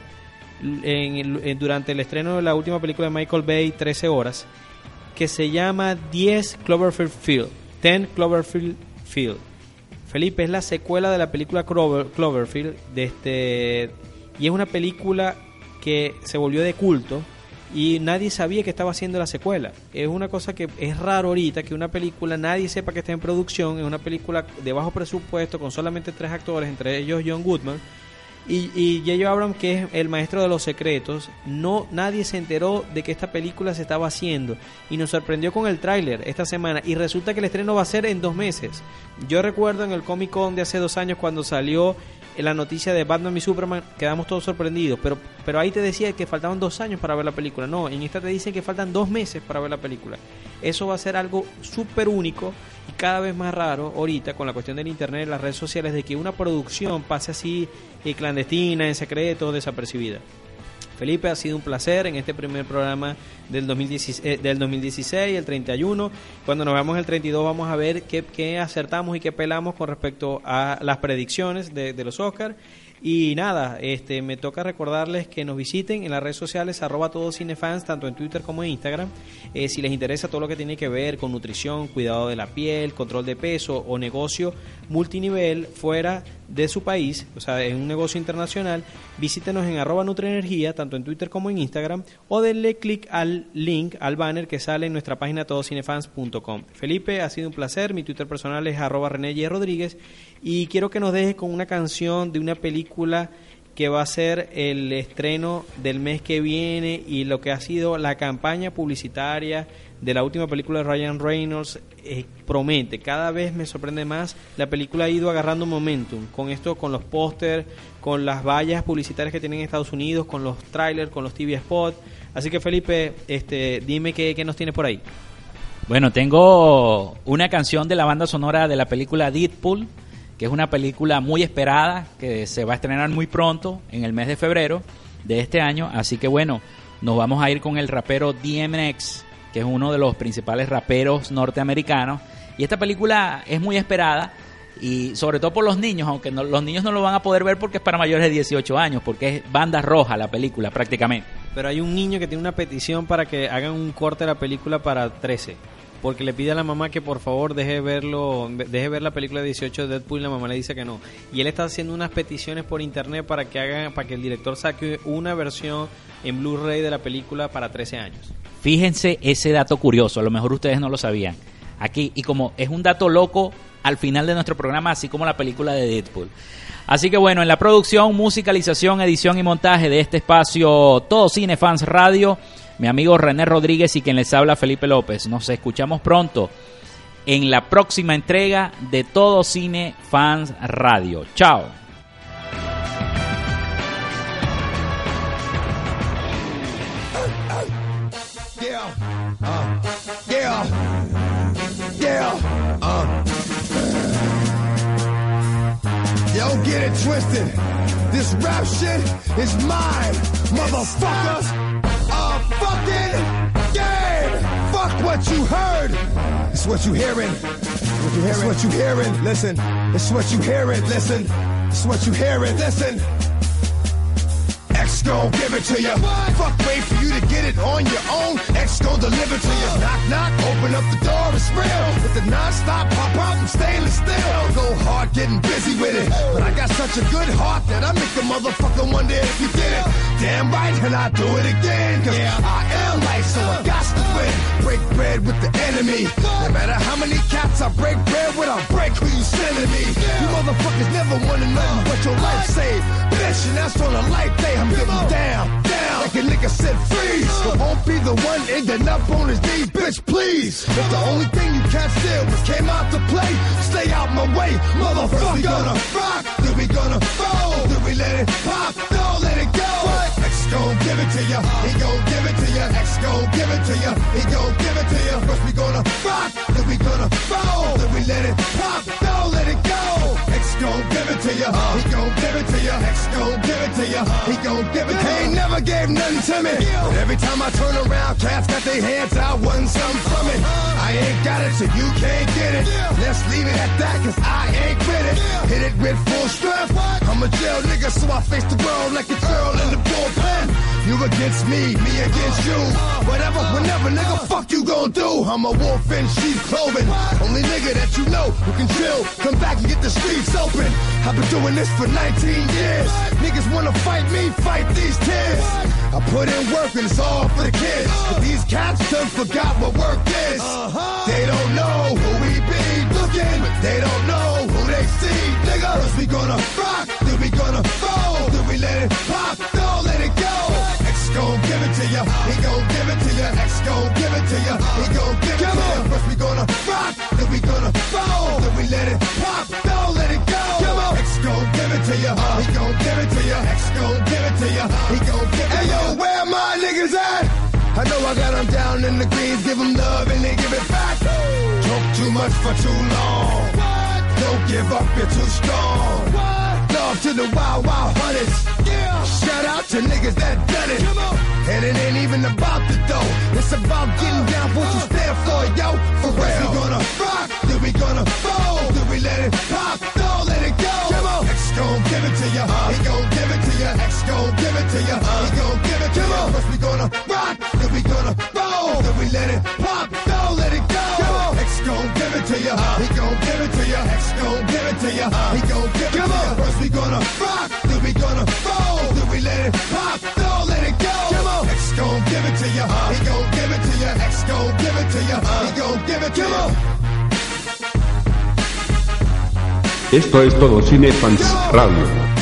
[SPEAKER 3] en en- durante el estreno de la última película de Michael Bay, 13 horas, que se llama 10 Cloverfield Field. 10 Cloverfield Field. Felipe es la secuela de la película Clover- Cloverfield este y es una película que se volvió de culto y nadie sabía que estaba haciendo la secuela. Es una cosa que es raro ahorita que una película nadie sepa que está en producción, es una película de bajo presupuesto con solamente tres actores, entre ellos John Goodman. Y, y J.J. Abrams, que es el maestro de los secretos, no nadie se enteró de que esta película se estaba haciendo y nos sorprendió con el tráiler esta semana y resulta que el estreno va a ser en dos meses. Yo recuerdo en el Comic Con de hace dos años cuando salió la noticia de Batman y Superman, quedamos todos sorprendidos, pero, pero ahí te decía que faltaban dos años para ver la película. No, en esta te dicen que faltan dos meses para ver la película. Eso va a ser algo súper único y cada vez más raro ahorita con la cuestión del internet las redes sociales de que una producción pase así eh, clandestina, en secreto, desapercibida. Felipe, ha sido un placer en este primer programa del 2016, eh, del 2016 el 31. Cuando nos veamos el 32 vamos a ver qué, acertamos y qué pelamos con respecto a las predicciones de, de los Oscars. Y nada, este, me toca recordarles que nos visiten en las redes sociales arroba todos cinefans, tanto en Twitter como en Instagram. Eh, si les interesa todo lo que tiene que ver con nutrición, cuidado de la piel, control de peso o negocio multinivel fuera de su país, o sea, en un negocio internacional, visítenos en arroba nutrienergía, tanto en Twitter como en Instagram, o denle clic al link, al banner que sale en nuestra página todocinefans.com. Felipe, ha sido un placer, mi Twitter personal es arroba René. Rodríguez, y quiero que nos dejes con una canción de una película que va a ser el estreno del mes que viene y lo que ha sido la campaña publicitaria de la última película de Ryan Reynolds eh, promete, cada vez me sorprende más, la película ha ido agarrando momentum con esto, con los pósters, con las vallas publicitarias que tienen en Estados Unidos, con los trailers, con los TV spots, así que Felipe, este, dime qué, qué nos tienes por ahí.
[SPEAKER 1] Bueno, tengo una canción de la banda sonora de la película Deadpool, que es una película muy esperada, que se va a estrenar muy pronto, en el mes de febrero de este año. Así que bueno, nos vamos a ir con el rapero DMX, que es uno de los principales raperos norteamericanos. Y esta película es muy esperada, y sobre todo por los niños, aunque no- los niños no lo van a poder ver porque es para mayores de 18 años, porque es banda roja la película prácticamente.
[SPEAKER 3] Pero hay un niño que tiene una petición para que hagan un corte de la película para 13. Porque le pide a la mamá que por favor deje verlo, deje ver la película de 18 de Deadpool y la mamá le dice que no. Y él está haciendo unas peticiones por internet para que hagan, para que el director saque una versión en Blu-ray de la película para 13 años.
[SPEAKER 1] Fíjense ese dato curioso, a lo mejor ustedes no lo sabían. Aquí, y como es un dato loco al final de nuestro programa, así como la película de Deadpool. Así que bueno, en la producción, musicalización, edición y montaje de este espacio Todo Cine Fans Radio, mi amigo René Rodríguez y quien les habla Felipe López. Nos escuchamos pronto en la próxima entrega de Todo Cine Fans Radio. Chao.
[SPEAKER 4] Uh, yeah. Yeah. Uh. Yo, get it twisted. This rap shit is mine, motherfuckers. A fucking game. Fuck what you heard. It's what you hearing. What you hearing. It's what you hearing. Listen. It's what you hearing. Listen. It's what you hearing. Listen. X gon' give it to you. Fuck, wait for you to get it on your own. X gon' deliver to you. Knock, knock, open up the door, it's real. With the non-stop pop out and stainless steel. Go hard getting busy with it. But I got such a good heart that I make a motherfucker wonder if you did it. Damn right, and I do it again. Cause I am life, so I got to win. Break bread with the enemy. No matter how many cats I break bread with, I'll break who you sending me. You motherfuckers never wanna know what your life saved. Bitch, and that's on a life day. I'm getting down, down. Like a nigga said freeze. But won't be the one ending up on his knees, bitch, please. If the only thing you can't steal was came out to play, stay out my way, motherfucker. First we gonna rock, then we gonna fold, then we let it pop, don't let it go. X gon' give it to you. He gon' give it to you. X gon' give it to you. He gon' give it to you. First we gonna rock, then we gonna roll, then we let it pop, don't give it to you. He gon' give it to you. X gon' give it to you. He gon' give it to you. He ain't never gave nothing to me. But every time I turn around, cats got their hands out, wanting something from it. I ain't got it, so you can't get it. Let's leave it at that, cause I ain't with it. Hit it with full strength. I'm a jail nigga, so I face the world like a girl in the bullpen. You against me, me against you. Whatever, whenever, nigga, fuck you gon' do. I'm a wolf in sheep's clothing. Only nigga that you know who can chill. Come back and get the streets open. I've been doing this for 19 years. Niggas wanna fight me, fight these tears. I put in work and it's all for the kids. But these cats done forgot what work is. Uh-huh. They don't know who we be looking, but they don't know who they see. Nigga, first we gonna rock, then we gonna fold, then we let it pop, gon' give it to ya, he gon' give it to ya. X gon' give it to ya, he gon' give it to ya. First we gonna rock, then we gonna fold, then we let it pop, don't let it go. X gon' give it to ya, he gon' give it to ya. X gon' give it to ya, he gon' give it to ya. Hey yo, where my niggas at? I know I got them down in the greens, give them love and they give it back. Talk too much for too long. Don't give up, you're too strong. Love to the wild, wild hunters. Yeah. Shout out to niggas that done it. And it ain't even about the dough. It's about getting down what you stand for, yo. For real. We gonna rock, then we gonna fold, then we let it pop, don't let it go. Come on. X gon' give it to ya. He gon' give it to ya. X gon' give it to ya. He gon' give it to ya. First we gonna rock, then we gonna roll, then we let it pop, don't let it go. X gon' give it to ya. He gon' give it to ya. X gon' give it to ya. He gon' give it to ya. First we gonna rock, then we gonna roll, then we let it pop, don't let it go. X gon' give it to ya. He gon' give it to ya. X gon' give it to ya. He gon' give it to ya.
[SPEAKER 2] Esto es todo Cinefans Radio.